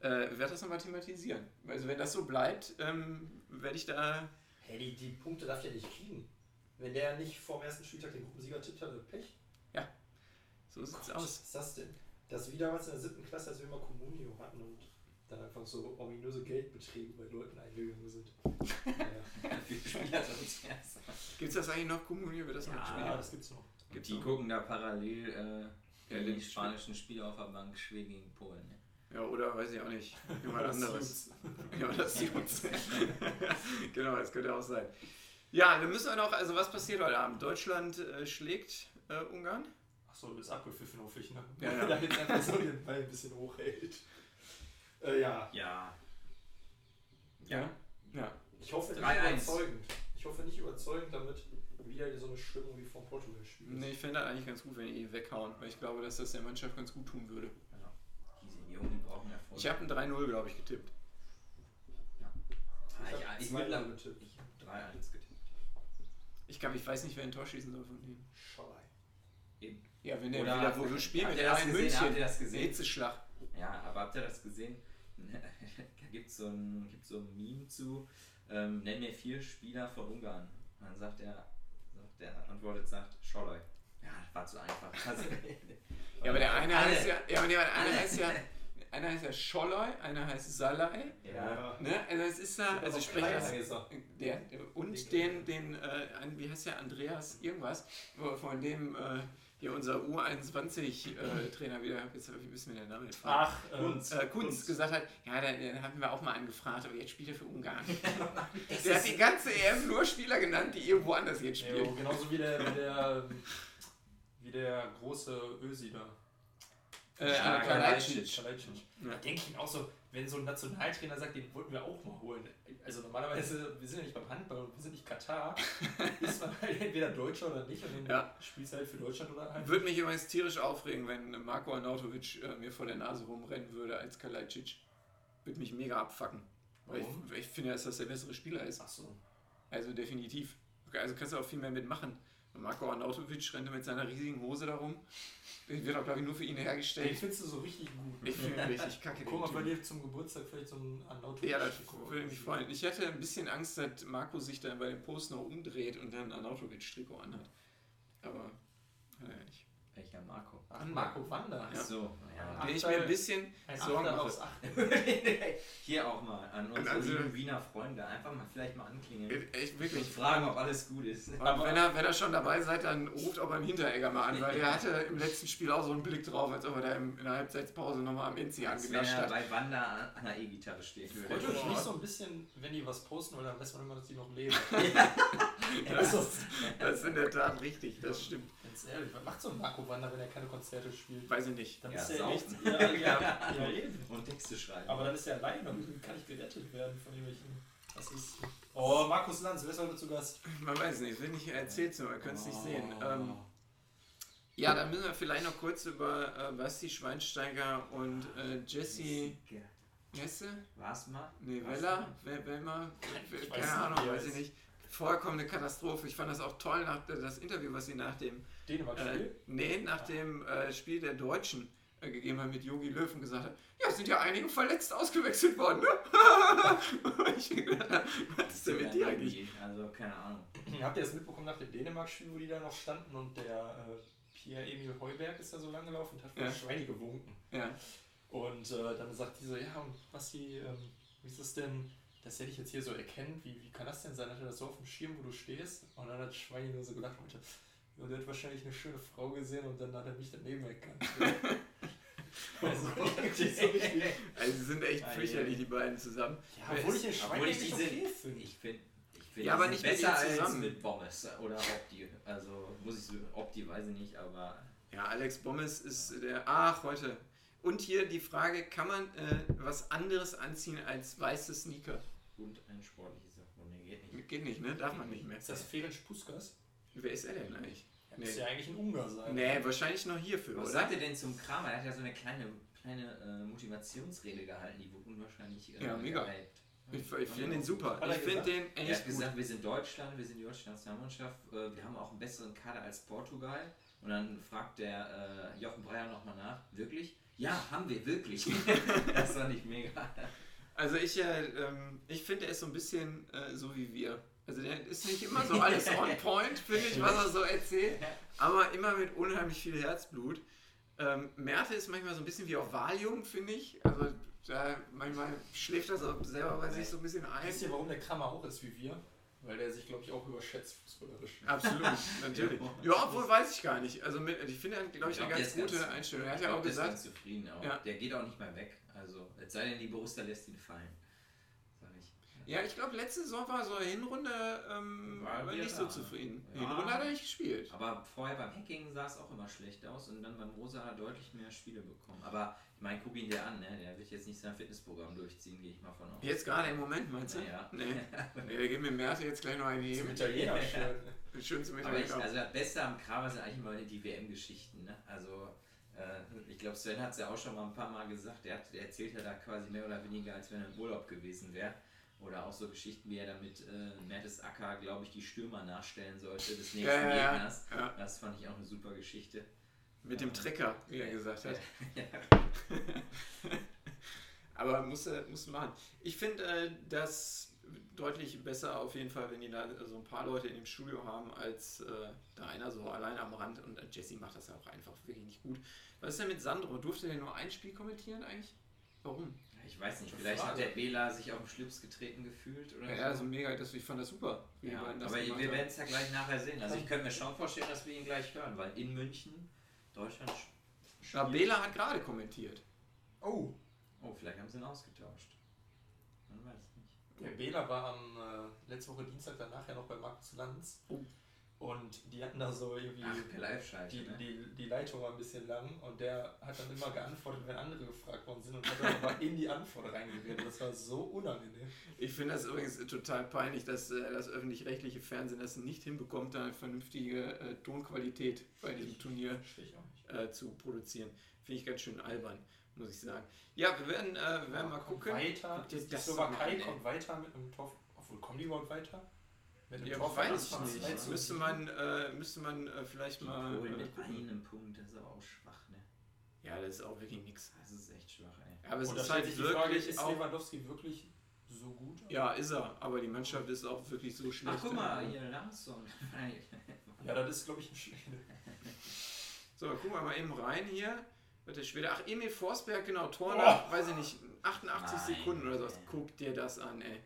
A: äh, werde das noch mal thematisieren. Also wenn das so bleibt, ähm, werde ich da...
B: Hey, die, die Punkte darf der nicht kriegen. Wenn der nicht vor dem ersten Spieltag den Gruppensieger tippt, hat er Pech.
A: So sieht's
B: Gott,
A: aus.
B: Was ist das denn? Das ist wie damals in der siebten Klasse, als wir immer Communio hatten und dann einfach so ominöse Geldbeträge bei Leuten eingegangen sind. naja.
C: Erst.
A: Gibt's das eigentlich noch, Kommunio? Wird das noch
C: Ja,
A: gespielt?
B: ja, das gibt's noch.
A: Gibt's
C: Die
A: noch?
C: gucken da parallel äh,
A: Ja,
C: die
A: den
C: spanischen Spieler auf der Bank Schweden gegen Polen. Ne?
A: Ja, oder weiß ich auch nicht. Jemand anderes. Ja, das uns. genau, das könnte auch sein. Ja, dann müssen wir noch, also was passiert heute Abend? Deutschland äh, schlägt äh, Ungarn.
B: Achso, du bist abgepfiffen auf dich, ne?
A: Ja, ja.
B: Da jetzt einfach so den Ball ein bisschen hochhält. Äh, ja.
C: Ja.
A: Ja. Ja.
B: Ich hoffe nicht
C: 3-1.
B: überzeugend. Ich hoffe nicht überzeugend, damit wieder so eine Stimmung wie vom Portugal-Spiel. ist.
A: Nee, ich fände das eigentlich ganz gut, wenn die ihn weghauen, weil ich glaube, dass das der Mannschaft ganz gut tun würde.
C: ja. Die sind jung, die brauchen Erfolg.
A: Ich habe ein 3-0, glaube ich, getippt.
C: Ah,
B: Ich
C: ich, ich, ich habe 3-1 getippt.
A: Ich glaube, ich weiß nicht, wer ein Tor schießen soll von denen.
B: Schalai.
C: Eben.
A: Ja, wenn der
C: Oder-
A: wieder wo so spielt
C: Habt
A: mit der? München.
C: Habt ihr das gesehen?
A: Hitzeschlag.
C: Ja, aber habt ihr das gesehen? Da gibt es so, ein, gibt's so ein Meme zu, ähm, nenn mir vier Spieler von Ungarn. Und dann sagt er, sagt der antwortet, sagt Scholloy. Ja, das war zu einfach. Also,
A: Ja, aber der eine
C: Alle.
A: heißt ja, ja, aber der eine heißt ja, einer heißt ja Scholloy, einer heißt Salai.
C: Ja,
A: Ne? Also es ist da, also ich spreche das.
B: Kaiser.
A: Der, und den, den, äh, wie heißt der, Andreas irgendwas, von dem äh, hier unser U21-Trainer wieder, jetzt ich- wissen wir den Namen nicht.
B: Ach,
C: Kunz.
A: äh, Kunz gesagt hat, ja, den, den hatten wir auch mal angefragt, aber jetzt spielt er für Ungarn. der hat die ganze EM nur Spieler genannt, die irgendwo anders jetzt
B: Ja,
A: spielen.
B: genauso wie der, wie der, wie der große Ösi da.
A: Äh,
C: Ja,
A: Kalajdzic.
B: Kalajdzic.
A: Ja.
B: Da denke ich auch so, wenn so ein Nationaltrainer sagt, den wollten wir auch mal holen. Also normalerweise, wir sind ja nicht beim Handball und wir sind nicht Katar, ist man halt entweder Deutscher oder nicht und dann
A: Ja.
B: spielst du halt für Deutschland oder halt.
A: Würde mich übrigens tierisch aufregen, wenn Marco Arnautovic äh, mir vor der Nase rumrennen würde als Kalajdzic. Würde mich mega abfacken. Weil ich, weil ich finde, dass das der bessere Spieler ist.
B: Achso.
A: Also definitiv. Also kannst du auch viel mehr mitmachen. Marco Arnautovic rennt mit seiner riesigen Hose darum. Wird auch, glaube ich, nur für ihn
B: Den
A: hergestellt.
B: findest du so richtig gut.
A: Ich finde ihn richtig kacke.
B: Guck mal,
A: den
B: bei dir zum Geburtstag vielleicht so ein Anautovic.
A: ja, das würde mich freuen. Ich hatte ein bisschen Angst, dass Marco sich dann bei dem Post noch umdreht und dann ein Arnautovic-Trikot anhat. Aber hat er ja nicht.
C: Welcher Marco?
B: Ach, Marco Wander.
C: Ach so, ja.
A: Den ich mir ein bisschen Sorgen
B: Acht.
C: Hier auch mal an unsere
A: Also-
C: lieben Wiener Freunde. Einfach mal vielleicht mal anklingeln.
A: Echt
C: Und
A: wirklich
C: fragen, ob alles gut ist.
A: Und wenn ihr, wenn ihr schon dabei seid, dann ruft auch beim Hinteregger mal an, weil der hatte im letzten Spiel auch so einen Blick drauf, als ob er da im- in der Halbzeitpause nochmal am Enzi
C: wenn
A: angenascht
C: er
A: hat.
C: bei Wanda an der E-Gitarre stehen
B: Freut
C: würde.
B: euch nicht so ein bisschen, wenn die was posten, weil dann weiß man immer, dass die noch leben.
A: Das ist, das ist in der Tat richtig, das stimmt.
B: Ganz ehrlich, was macht so ein Marco Wander, wenn er keine Konzerte spielt?
A: Weiß ich nicht.
B: Dann
C: Ja,
B: ist er
C: saufen.
B: nichts. Ja, ja, ja, eben.
C: Und Texte schreiben.
B: Aber dann ist er alleine und kann nicht gerettet werden von irgendwelchen. Was ist. Oh, Markus Lanz, wer ist heute zu Gast?
A: Man weiß nicht, wenn ich erzähl's nur, ihr könnt es nicht
B: Oh.
A: sehen. Ähm, ja, dann müssen wir vielleicht noch kurz über äh, Basti Schweinsteiger und äh, Jesse Jesse?
C: War's mal?
A: Nee,
C: Was?
A: Weller? Wer- Wellmer?
B: Ich weiß
A: Keine
B: nicht,
A: Ahnung, weiß ich nicht. Vollkommene Katastrophe. Ich fand das auch toll, nach, das Interview, was sie nach dem
B: Dänemark
A: Äh, nee, nach dem äh, Spiel der Deutschen äh, gegeben hat mit Yogi Löw und gesagt hat, ja, es sind ja einige verletzt ausgewechselt worden, ne? Ich gedacht, was ist denn mit dir eigentlich?
C: Also, keine Ahnung.
B: Habt ihr das mitbekommen nach dem Dänemark-Spiel, wo die da noch standen und der äh, Pierre-Emil Heuberg ist da so lang gelaufen und hat
A: Ja.
B: Schweine gewunken.
A: Ja,
B: Und äh, dann sagt die so, ja, und Basti, ähm, wie ist das denn, dass er dich jetzt hier so erkennt? Wie, wie kann das denn sein? Hat er das so auf dem Schirm, wo du stehst? Und dann hat Schweini nur so gelacht und der hat wahrscheinlich eine schöne Frau gesehen und dann hat er mich daneben erkannt. also, die so richtig,
A: also sie sind echt fürchterlich, die beiden zusammen.
B: ja, obwohl ich den Schweini
C: Obwohl ich diese.
B: okay finde.
C: Ich finde. Ich find,
A: Ja, aber nicht mit
C: besser
A: ihr
C: als
A: zusammen.
C: mit Bommes oder Opti. Also muss ich so, Opti weiß ich nicht, aber
A: Ja, Alex Bommes ist der, ach, heute. Und hier die Frage, kann man äh, was anderes anziehen als weiße Sneaker?
C: und ein sportliches. Nee, geht nicht.
A: Geht nicht, ne? Darf man nicht mehr.
B: Ist das Ferenc Puskas?
A: Wer ist er denn eigentlich?
B: Ja,
A: Nee.
B: Müsste ja eigentlich ein Ungar sein.
A: Nee, wahrscheinlich noch hierfür,
C: Was
A: oder?
C: sagt ihr denn zum Kramer? Er hat ja so eine kleine kleine äh, Motivationsrede gehalten, die wurde unwahrscheinlich äh,
A: Ja, mega.
C: gehypt.
A: Ich, ich finde den super.
B: Er
A: Ich finde den
C: Er
A: echt
C: hat
A: gut.
C: gesagt, wir sind Deutschland, wir sind die deutsche Nationalmannschaft, äh, wir haben auch einen besseren Kader als Portugal. Und dann fragt der äh, Jochen Breyer nochmal nach, wirklich? Ja, haben wir, wirklich. das war nicht mega.
A: Also ich, äh, ähm, ich finde, er ist so ein bisschen äh, so wie wir. Also der ist nicht immer so alles on point, finde ich, was er so erzählt, aber immer mit unheimlich viel Herzblut. Ähm, Merte ist manchmal so ein bisschen wie auf Valium, finde ich. Also da, manchmal schläft er so selber bei sich so ein bisschen ein.
B: Wisst ihr, warum der Krammer auch ist wie wir? Weil der sich, glaube ich, auch überschätzt fußballerisch.
A: Absolut, natürlich. Ja, obwohl weiß ich gar nicht. Also mit, ich finde, glaube ich, eine ganz gute
C: ganz-
A: Einstellung. Er hat ja auch
C: der ist
A: gesagt,
C: ganz zufrieden auch.
A: Ja.
C: Der geht auch nicht mehr weg. Also, es sei denn, die Borussia lässt ihn fallen.
A: Ja, ich glaube, letzte Saison war so eine Hinrunde ähm,
C: War
A: nicht so
C: da.
A: zufrieden.
C: Ja.
A: Hinrunde hat er nicht gespielt.
C: Aber vorher beim Hacking sah es auch immer schlecht aus und dann beim Rosa hat er deutlich mehr Spiele bekommen. Aber ich meine, guck ihn dir an, ne? der wird jetzt nicht sein Fitnessprogramm durchziehen, gehe ich mal von aus.
A: Jetzt gerade im Moment, meinst du?
C: Naja.
A: Nee. nee, wir geben mir Merte jetzt gleich noch einen
B: Zum
A: geben.
B: Italiener-Shirt.
A: Schön zum
C: Aber ich, also das Beste am Kramer sind eigentlich immer die WM-Geschichten. Ne? Also äh, ich glaube, Sven hat es ja auch schon mal ein paar Mal gesagt. Der, hat, der erzählt ja da quasi mehr oder weniger, als wenn er im Urlaub gewesen wäre. Oder auch so Geschichten, wie er damit äh, Mertesacker, glaube ich, die Stürmer nachstellen sollte des nächsten
A: Ja, ja.
C: Gegners.
A: Ja.
C: Das fand ich auch eine super Geschichte.
A: Mit dem Trecker, wie er gesagt hat. Aber musst du musst du machen. Ich finde äh, das deutlich besser auf jeden Fall, wenn die da so ein paar Leute in dem Studio haben, als äh, da einer so allein am Rand. Und äh, Jesse macht das ja auch einfach wirklich nicht gut. Was ist denn mit Sandro? Durfte der nur ein Spiel kommentieren eigentlich? Warum?
C: Ich weiß nicht, vielleicht hat
B: Frage.
C: der Bela sich auf den Schlips getreten gefühlt oder
A: Ja,
C: so.
A: also mega, das, ich fand das super.
C: Ja,
A: das
C: aber wir werden es ja gleich nachher sehen. Also ich könnte mir schon vorstellen, dass wir ihn gleich hören, weil in München Deutschland sch-
A: Ja. Bela hat gerade kommentiert.
B: Oh,
C: Oh, vielleicht haben sie ihn ausgetauscht. Man weiß es nicht.
B: der Bela war am äh, letzte Woche Dienstag danach ja noch bei Markus Lanz.
A: Oh.
B: Und die hatten da so irgendwie.
C: Ach,
B: die,
C: ne?
B: die, die Leitung war ein bisschen lang und der hat dann immer geantwortet, wenn andere gefragt worden sind und hat dann aber in die Antwort reingeredet. Das war so unangenehm.
A: Ich finde das übrigens total peinlich, dass äh, das öffentlich-rechtliche Fernsehen das nicht hinbekommt, da eine vernünftige äh, Tonqualität bei diesem Turnier äh, zu produzieren. Finde ich ganz schön albern, muss ich sagen. Ja, wir werden, äh, wir werden mal gucken.
B: Weiter. Die Slowakei kommt weiter mit einem Tor. Obwohl, kommen die überhaupt weiter? Mit einem
A: Ja,
B: Tor
A: weiß ich nicht.
B: 2 zu
A: Müsste
B: 7.
A: man, äh, müsste man äh, vielleicht
C: Die
A: mal.
C: Polen
A: Äh,
C: mit
A: gucken.
C: einem Punkt, das ist aber auch schwach, ne?
A: ja, das ist auch wirklich nix.
C: Das ist echt schwach, ey.
A: Aber es
B: Und
A: ist halt
B: sich die Frage,
A: wirklich
B: ist
A: auch.
B: Lewandowski wirklich so gut?
A: Ja, ist er. Aber die Mannschaft ist auch wirklich so schlecht.
C: Ach, guck mal, hier Larsson.
B: Ja, das ist, glaube ich, ein Sch
A: So, gucken wir mal eben rein hier. Wird der Schwede. Ach, Emil Forsberg, genau, Tor nach, weiß ich nicht, 88
C: Nein,
A: Sekunden oder so.
C: ey.
A: Guck dir das an, ey.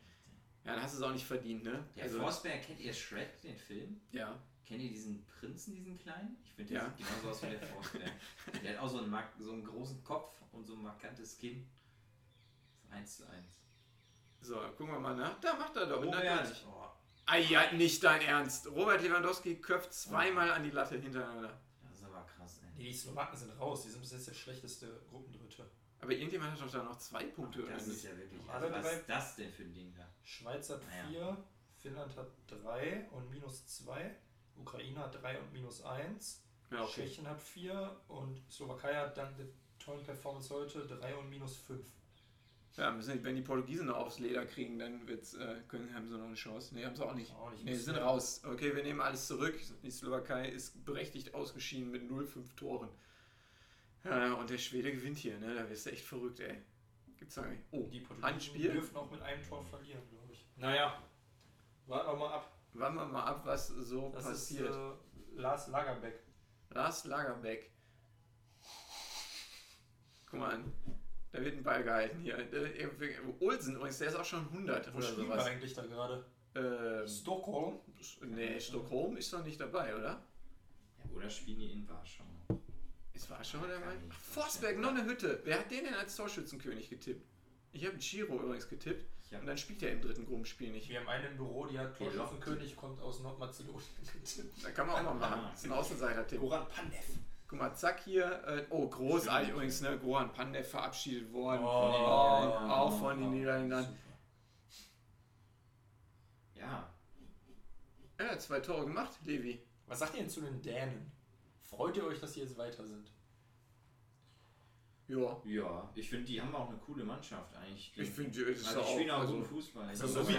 A: Ja, dann hast du es auch nicht verdient, ne?
C: Der Forsberg, kennt ihr Shrek, den Film?
A: ja.
C: Kennt ihr diesen Prinzen, diesen kleinen? Ich finde, der
A: Ja.
C: sieht genauso aus wie der Forsberg. der hat auch so einen, so einen großen Kopf und so ein markantes Kinn. Eins zu eins.
A: So, gucken wir mal nach. Da macht er doch. natürlich.
C: Oh,
A: Ah ja, nicht dein Ernst. Robert Lewandowski köpft zweimal an die Latte hintereinander.
C: das ist aber krass, ey.
B: Nee, die Slowaken sind raus. Die sind bis jetzt der schlechteste Gruppendritte.
A: Aber irgendjemand hat doch da noch zwei Punkte,
C: Das
A: nicht?
C: ist ja wirklich. Also, was
B: drei-
C: ist das denn für ein Ding da?
B: Schweiz hat
C: Naja.
B: 4, Finnland hat 3 und minus 2. Ukraine hat 3 und minus 1.
A: Ja, okay.
B: Tschechien hat 4 und Slowakei hat dank der tollen Performance heute 3 und minus 5.
A: Ja, müssen, wenn die Portugiesen noch aufs Leder kriegen, dann wird's, äh, können, haben sie noch eine Chance. Ne, haben sie auch nicht.
B: Auch nicht.
A: Ne, sie sind raus. Okay, wir nehmen alles zurück. Die Slowakei ist berechtigt ausgeschieden mit 0,5 Toren. Ja, und der Schwede gewinnt hier, ne? Da wirst du echt verrückt, ey. Gibt's da nicht. Oh,
B: Die Portugiesen
A: Handspiel?
B: dürfen auch mit einem Tor verlieren, glaube ich. Naja, warten wir mal ab.
A: warten wir mal ab, was so
B: Das
A: passiert.
B: ist äh, Lars Lagerbeck.
A: Lars Lagerbeck. Guck mal an. Da wird ein Ball gehalten hier. Äh, Olsen übrigens, der ist auch schon 100
B: Wo
A: oder
B: spielen wir
A: sowas.
B: eigentlich da gerade?
A: Ähm,
B: Stockholm?
A: nee, Stockholm ist doch nicht dabei, oder?
C: Ja, oder spielen die in Warschau?
A: Ist Warschau dabei?
C: Kann ich
A: Ach,
C: nicht
A: Forsberg, noch eine Hütte. Wer hat den denn als Torschützenkönig getippt? Ich habe Giro übrigens getippt.
C: Hab-
A: Und dann spielt er im dritten Gruppenspiel nicht.
B: Wir haben einen im Büro, die hat Torschützenkönig, kommt aus Nordmazedonien getippt.
A: Da kann man auch mal machen. Das ist ein Außenseiter-Tipp.
B: Goran Pandev.
A: Guck mal, zack hier. Äh, oh, großartig übrigens, ne? Goran Pandev verabschiedet worden.
B: Oh.
A: von den Niederländern. auch von den Niederländern.
C: Super. Ja,
A: Er hat zwei Tore gemacht, Levi.
B: Was sagt ihr denn zu den Dänen? Freut ihr euch, dass sie jetzt weiter sind?
A: Ja.
C: Ja, ich finde, die haben auch eine coole Mannschaft eigentlich. Die,
A: Ich finde, es ist
C: also die
A: auch.
C: spielen auch
A: Also,
C: guten Fußball.
B: Also
C: Die
B: so
C: sind
B: wie die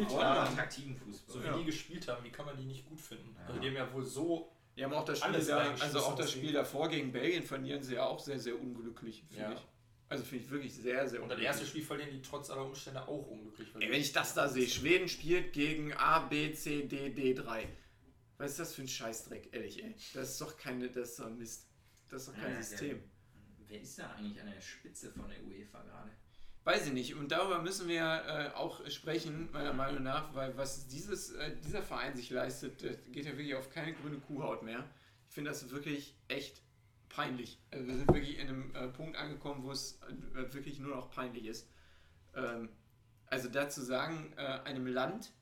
B: gespielt haben.
C: attraktiven Fußball.
B: So wie
A: Ja.
B: die gespielt haben, wie kann man die nicht gut finden?
C: Ja.
B: Also die haben ja wohl so.
A: die haben auch das Spiel,
B: Alles
A: da, also auch das Spiel davor gegen Belgien verlieren sie ja auch sehr, sehr unglücklich, finde
B: Ja.
A: ich. Also finde ich wirklich sehr, sehr
B: Und das erste Spiel verlieren die trotz aller Umstände auch unglücklich.
A: Ey,
B: die-
A: wenn ich das da sehe, Schweden spielt gegen A, B, C, D, D3. Was ist das für ein Scheißdreck, ehrlich, ey? Das ist doch keine, das ist doch Mist. Das ist doch kein
C: Ja,
A: System.
C: Wer ist da eigentlich an der Spitze von der UEFA gerade?
A: Weiß ich nicht. Und darüber müssen wir äh, auch sprechen, meiner Meinung nach, weil was dieses, äh, dieser Verein sich leistet, das geht ja wirklich auf keine grüne Kuhhaut mehr. Ich finde das wirklich echt peinlich. Also wir sind wirklich in einem äh, Punkt angekommen, wo es äh, wirklich nur noch peinlich ist. Ähm, also dazu sagen, äh, einem Land,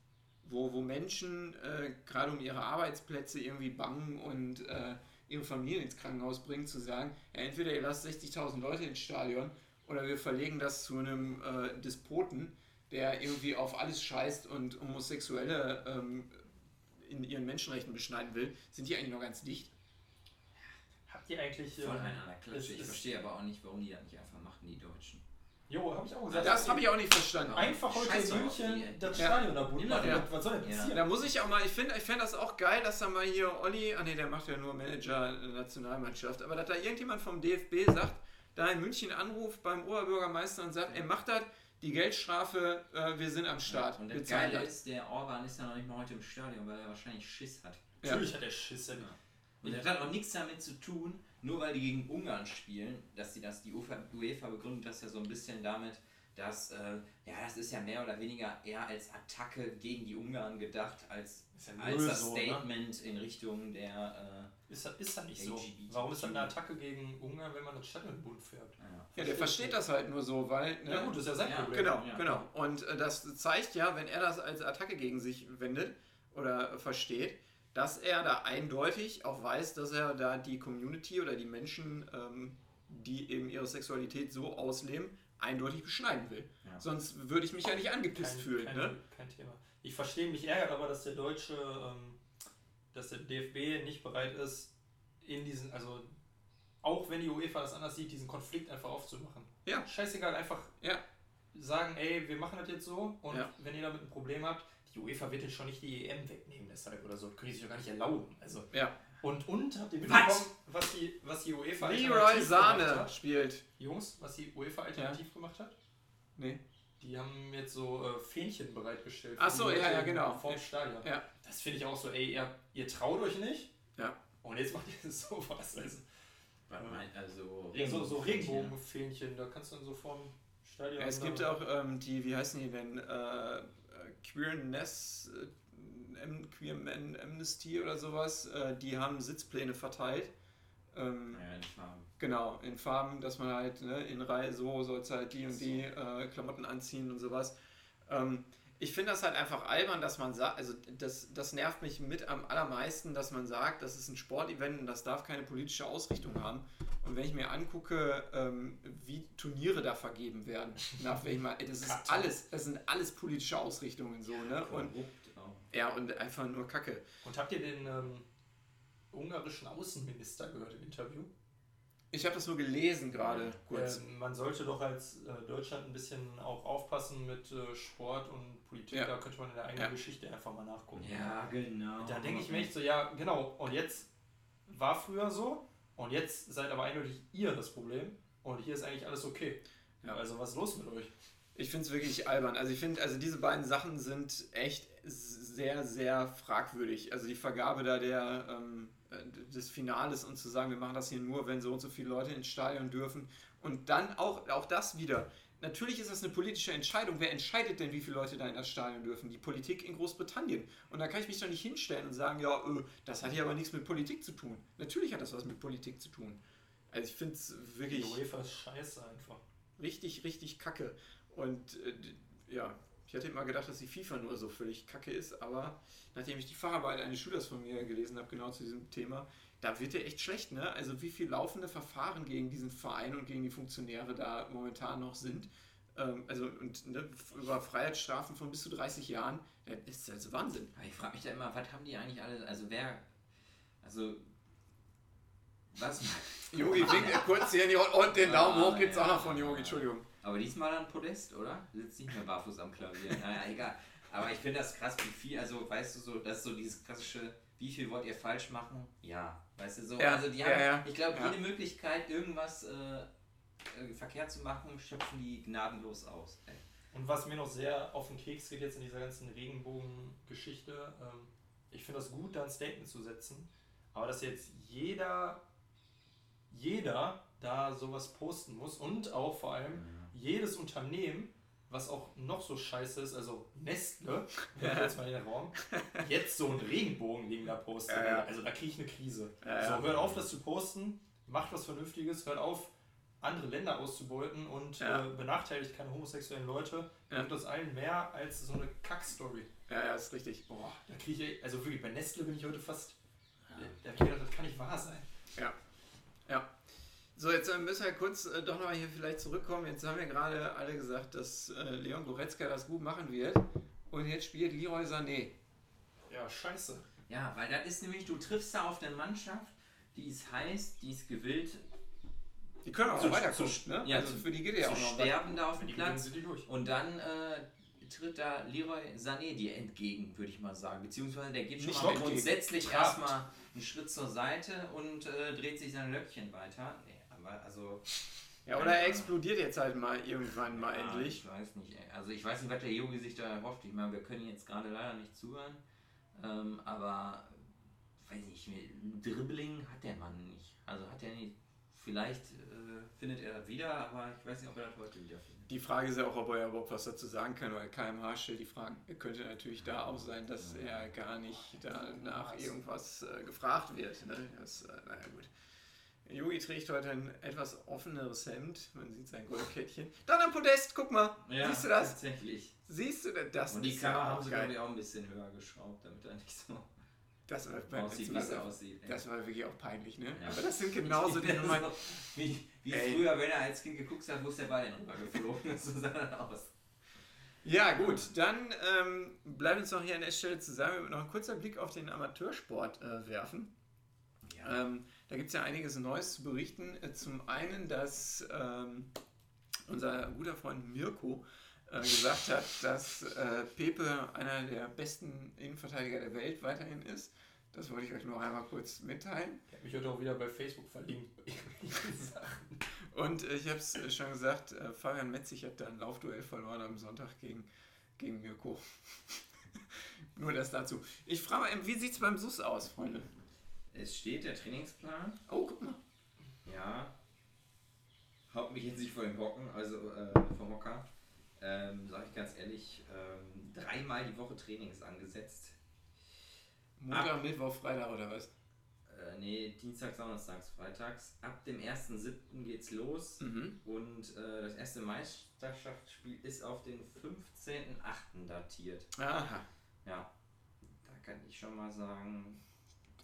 A: wo, wo Menschen äh, gerade um ihre Arbeitsplätze irgendwie bangen und äh, ihre Familie ins Krankenhaus bringen, zu sagen, ja, entweder ihr lasst 60.000 Leute ins Stadion oder wir verlegen das zu einem äh, Despoten, der irgendwie auf alles scheißt und Homosexuelle ähm, in ihren Menschenrechten beschneiden will, sind die eigentlich noch ganz dicht.
B: Habt ihr eigentlich.
C: Voll
B: ähm,
C: einer an der Klatsche. Ich verstehe aber auch nicht, warum die das nicht einfach machen, die Deutschen.
B: Jo, hab ich auch gesagt.
A: Das habe ich auch nicht verstanden.
B: Einfach heute
C: Scheiß
B: in München das
A: Ja.
B: Stadion da bunt machen.
A: ja.
B: Was soll denn
C: Ja.
B: passieren?
A: Da muss ich auch mal, ich finde ich fänd das auch geil, dass da mal hier Olli, ah ne, der macht ja nur Manager der Nationalmannschaft, aber dass da irgendjemand vom DFB sagt, da in München anruft beim Oberbürgermeister und sagt, ey, macht das, die Geldstrafe, äh, wir sind am Start.
C: Und
A: wir
C: das Geile ist, der Orban ist ja noch nicht mal heute im Stadion, weil er wahrscheinlich Schiss hat.
A: Ja.
B: Natürlich hat der Schiss. Ja.
C: Und das hat auch nichts damit zu tun, nur weil die gegen Ungarn spielen, dass sie das, die UEFA, UEFA begründet das ja so ein bisschen damit, dass, äh, ja, das ist ja mehr oder weniger eher als Attacke gegen die Ungarn gedacht, als,
B: Ist ja
C: als das
B: so, ne?
C: Statement in Richtung der,
B: Ist das, ist das nicht so?
C: LGBT.
B: Warum ist das eine Attacke gegen Ungarn, wenn man das färbt?
C: äh, ja.
A: Ja, der versteht das halt nur so, weil. Ne,
B: Ja, gut, das ist ja sein
C: Ja,
B: Problem.
A: Genau,
C: Ja.
A: genau. Und äh, das zeigt ja, wenn er das als Attacke gegen sich wendet oder äh, versteht, dass er da eindeutig auch weiß, dass er da die Community oder die Menschen, ähm, die eben ihre Sexualität so ausleben, eindeutig beschneiden will.
C: Ja.
A: Sonst würde ich mich ja nicht angepisst
B: Kein,
A: fühlen.
B: kein,
A: Ne?
B: kein Thema. Ich verstehe, mich ärgert aber, dass der deutsche, ähm, dass der DFB nicht bereit ist, in diesen, also auch wenn die UEFA das anders sieht, diesen Konflikt einfach aufzumachen.
A: Ja.
B: Scheißegal, einfach
A: Ja.
B: sagen, ey, wir machen das jetzt so und
A: Ja.
B: wenn ihr damit ein Problem habt, die UEFA wird jetzt schon nicht die EM wegnehmen deshalb oder so. Das können die sich doch gar nicht erlauben. Also,
A: Ja.
B: und, und habt ihr mitbekommen, was die, was die UEFA
A: Leroy
B: alternativ
A: Sahne
B: gemacht hat?
A: spielt.
B: Jungs, was die UEFA alternativ gemacht hat?
A: Nee.
B: Die haben jetzt so äh, Fähnchen bereitgestellt.
A: Ach
B: für
A: so,
B: die
A: ja, ja, genau.
B: Vorm
A: Ja.
B: Stadion.
A: Ja.
B: Das finde ich auch so, ey, ihr, ihr traut euch nicht.
A: Ja.
B: Und jetzt macht ihr sowas. Also,
C: also
B: ja, so, so
C: Regenbogen-
B: Regenbogenfähnchen, da kannst du dann so vorm Stadion.
A: Es gibt auch ähm, die, wie heißen die denn, äh, äh, Queerness, äh, Queer Men Amnesty oder sowas, äh, die haben Sitzpläne verteilt. Ähm,
C: Ja, in Farben.
A: Genau, in Farben, dass man halt ne, in Reihe so sollst halt die und die äh, Klamotten anziehen und sowas. Ähm, ich finde das halt einfach albern, dass man sagt, also das, das nervt mich mit am allermeisten, dass man sagt, das ist ein Sportevent und das darf keine politische Ausrichtung haben. Und wenn ich mir angucke, ähm, wie Turniere da vergeben werden, nach welchem, das ist alles, das sind alles politische Ausrichtungen so, ne? Und
C: auch.
A: ja, und einfach nur Kacke.
B: Und habt ihr den ähm, ungarischen Außenminister gehört im Interview?
A: Ich habe das nur gelesen gerade kurz.
B: Ähm, man sollte doch als äh, Deutschland ein bisschen auch aufpassen mit äh, Sport und Politik.
A: Ja.
B: Da könnte man in der eigenen
A: Ja.
B: Geschichte einfach mal nachgucken.
C: Ja, genau.
B: Da denke ich mir echt so, ja, genau. Und jetzt war früher so und jetzt seid aber eindeutig ihr das Problem und hier ist eigentlich alles okay.
A: Ja.
B: Also was ist los mit euch?
A: Ich finde es wirklich albern. Also ich finde, also diese beiden Sachen sind echt sehr, sehr fragwürdig. Also die Vergabe da der, ähm, äh, des Finales und zu sagen, wir machen das hier nur, wenn so und so viele Leute ins Stadion dürfen. Und dann auch, auch das wieder. Natürlich ist das eine politische Entscheidung. Wer entscheidet denn, wie viele Leute da in das Stadion dürfen? Die Politik in Großbritannien. Und da kann ich mich doch nicht hinstellen und sagen, ja, äh, das hat hier aber nichts mit Politik zu tun. Natürlich hat das was mit Politik zu tun. Also ich finde es
B: Die
A: wirklich
B: UEFA ist scheiße einfach.
A: richtig, richtig kacke. Und äh, ja, ich hatte immer gedacht, dass die FIFA nur so völlig kacke ist, aber nachdem ich die Facharbeit eines Schülers von mir gelesen habe, genau zu diesem Thema, da wird der echt schlecht, ne? Also wie viel laufende Verfahren gegen diesen Verein und gegen die Funktionäre da momentan noch sind. Ähm, also und ne, über Freiheitsstrafen von bis zu 30 Jahren, das ist also Wahnsinn.
C: Aber ich frage mich da immer, was haben die eigentlich alle, also wer, also Was?
A: Yogi winkt kurz hier in die und den Daumen hoch gibt's auch noch von Yogi, Entschuldigung.
C: Aber diesmal dann Podest, oder? Sitzt nicht mehr barfuß am Klavier. Naja, egal. Aber ich finde das krass, wie viel, also weißt du so, das ist so dieses klassische, wie viel wollt ihr falsch machen? Ja. Weißt du so,
A: Ja,
C: also die
A: ja,
C: haben,
A: ja.
C: ich glaube,
A: Ja.
C: jede Möglichkeit, irgendwas äh, äh, verkehrt zu machen, schöpfen die gnadenlos aus. Ey.
B: Und was mir noch sehr auf den Keks geht jetzt in dieser ganzen Regenbogen-Geschichte, ähm, ich finde das gut, da ein Statement zu setzen, aber dass jetzt jeder, jeder da sowas posten muss und auch vor allem jedes Unternehmen, was auch noch so scheiße ist, also Nestle, jetzt mal in den Raum, jetzt so ein Regenbogen-Ding da postet.
A: Ja, ja.
B: Also da kriege ich eine Krise.
A: Ja.
B: So, hört auf, das zu posten, macht was Vernünftiges, hört auf, andere Länder auszubeuten und äh, benachteiligt keine homosexuellen Leute.
A: Ja.
B: Gibt das allen mehr als so eine Kack-Story.
A: Ja, ja, ist richtig.
B: Boah, da kriege ich, also wirklich, bei Nestle bin ich heute fast, da habe ich gedacht, das kann nicht wahr sein.
A: Ja. Ja. So, jetzt äh, müssen wir kurz äh, doch noch mal hier vielleicht zurückkommen. Jetzt haben wir gerade alle gesagt, dass äh, Leon Goretzka das gut machen wird. Und jetzt spielt Leroy Sané.
B: Ja, scheiße.
C: Ja, weil das ist nämlich, du triffst da auf eine Mannschaft, die ist heiß, die ist gewillt,
A: Die können auch
C: Zu-
A: weiterkommen,
C: zu-
A: ne?
C: ja,
A: also
C: zu-
A: für die geht ja auch noch
C: sterben da auf dem Platz. Und dann äh, tritt da Leroy Sané dir entgegen, würde ich mal sagen. Beziehungsweise der geht schon
A: Nicht
C: mal grundsätzlich erstmal einen Schritt zur Seite und äh, dreht sich sein Löckchen weiter. Nee, also.
A: Ja, oder er explodiert jetzt halt mal irgendwann mal
C: ja,
A: endlich.
C: Ich weiß nicht. Also ich weiß nicht, was der Yogi sich da erhofft. Ich meine, wir können jetzt gerade leider nicht zuhören. Ähm, aber weiß nicht, Dribbling hat der Mann nicht. Also hat er nicht. Vielleicht äh, findet er das wieder, aber ich weiß nicht, ob er das heute wieder findet.
A: Die Frage ist ja auch, ob er überhaupt was dazu sagen kann, weil KMH stellt die Fragen. Könnte natürlich da auch sein, dass er gar nicht danach irgendwas äh, gefragt wird. Ne? Das, äh, naja, gut. Yogi trägt heute ein etwas offeneres Hemd. Man sieht sein Goldkettchen. Dann am Podest, guck mal. Siehst du das?
C: Tatsächlich.
A: Siehst du das?
C: Und die Kamera
A: ja
C: haben sie, glaube ich, auch ein bisschen höher geschraubt, damit er nicht so
A: Das war, beim
C: aussieht, wie es aussieht. ey.
A: das war wirklich auch peinlich, ne?
C: Ja.
A: Aber das sind genauso die Nummern.
C: So, Wie, wie früher, wenn er als Kind geguckt hat, wo ist der Ball denn rübergeflogen ist. So sah das aus.
A: Ja, gut, dann ähm, bleibt uns noch hier an der Stelle zusammen. Wir noch ein kurzer Blick auf den Amateursport äh, werfen.
C: Ja.
A: Ähm, da gibt es ja einiges Neues zu berichten. Äh, Zum einen, dass ähm, unser guter Freund Mirko äh, gesagt hat, dass äh, Pepe einer der besten Innenverteidiger der Welt weiterhin ist. Das wollte ich euch nur einmal kurz mitteilen.
B: Ich habe mich heute auch wieder bei Facebook verlinkt.
A: Und äh, ich habe es äh, schon gesagt, äh, Fabian Metzig hat da ein Laufduell verloren am Sonntag gegen, gegen Mirko. Nur das dazu. Ich frage mal, wie sieht es beim SUS aus, Freunde?
C: Es steht der Trainingsplan.
A: Oh, guck mal.
C: Ja. Haut mich jetzt nicht vor den Hocken, also äh, vom Hocker. Ähm, sag ich ganz ehrlich, ähm, dreimal die Woche Training ist angesetzt.
A: Montag, Mittwoch, Freitag oder was?
C: Äh, nee, Dienstags, Donnerstags, Freitags. Ab dem 1.7. geht's los.
A: Mhm.
C: Und äh, das erste Meisterschaftsspiel ist auf den 15.8. datiert.
A: Aha.
C: Ja, da kann ich schon mal sagen,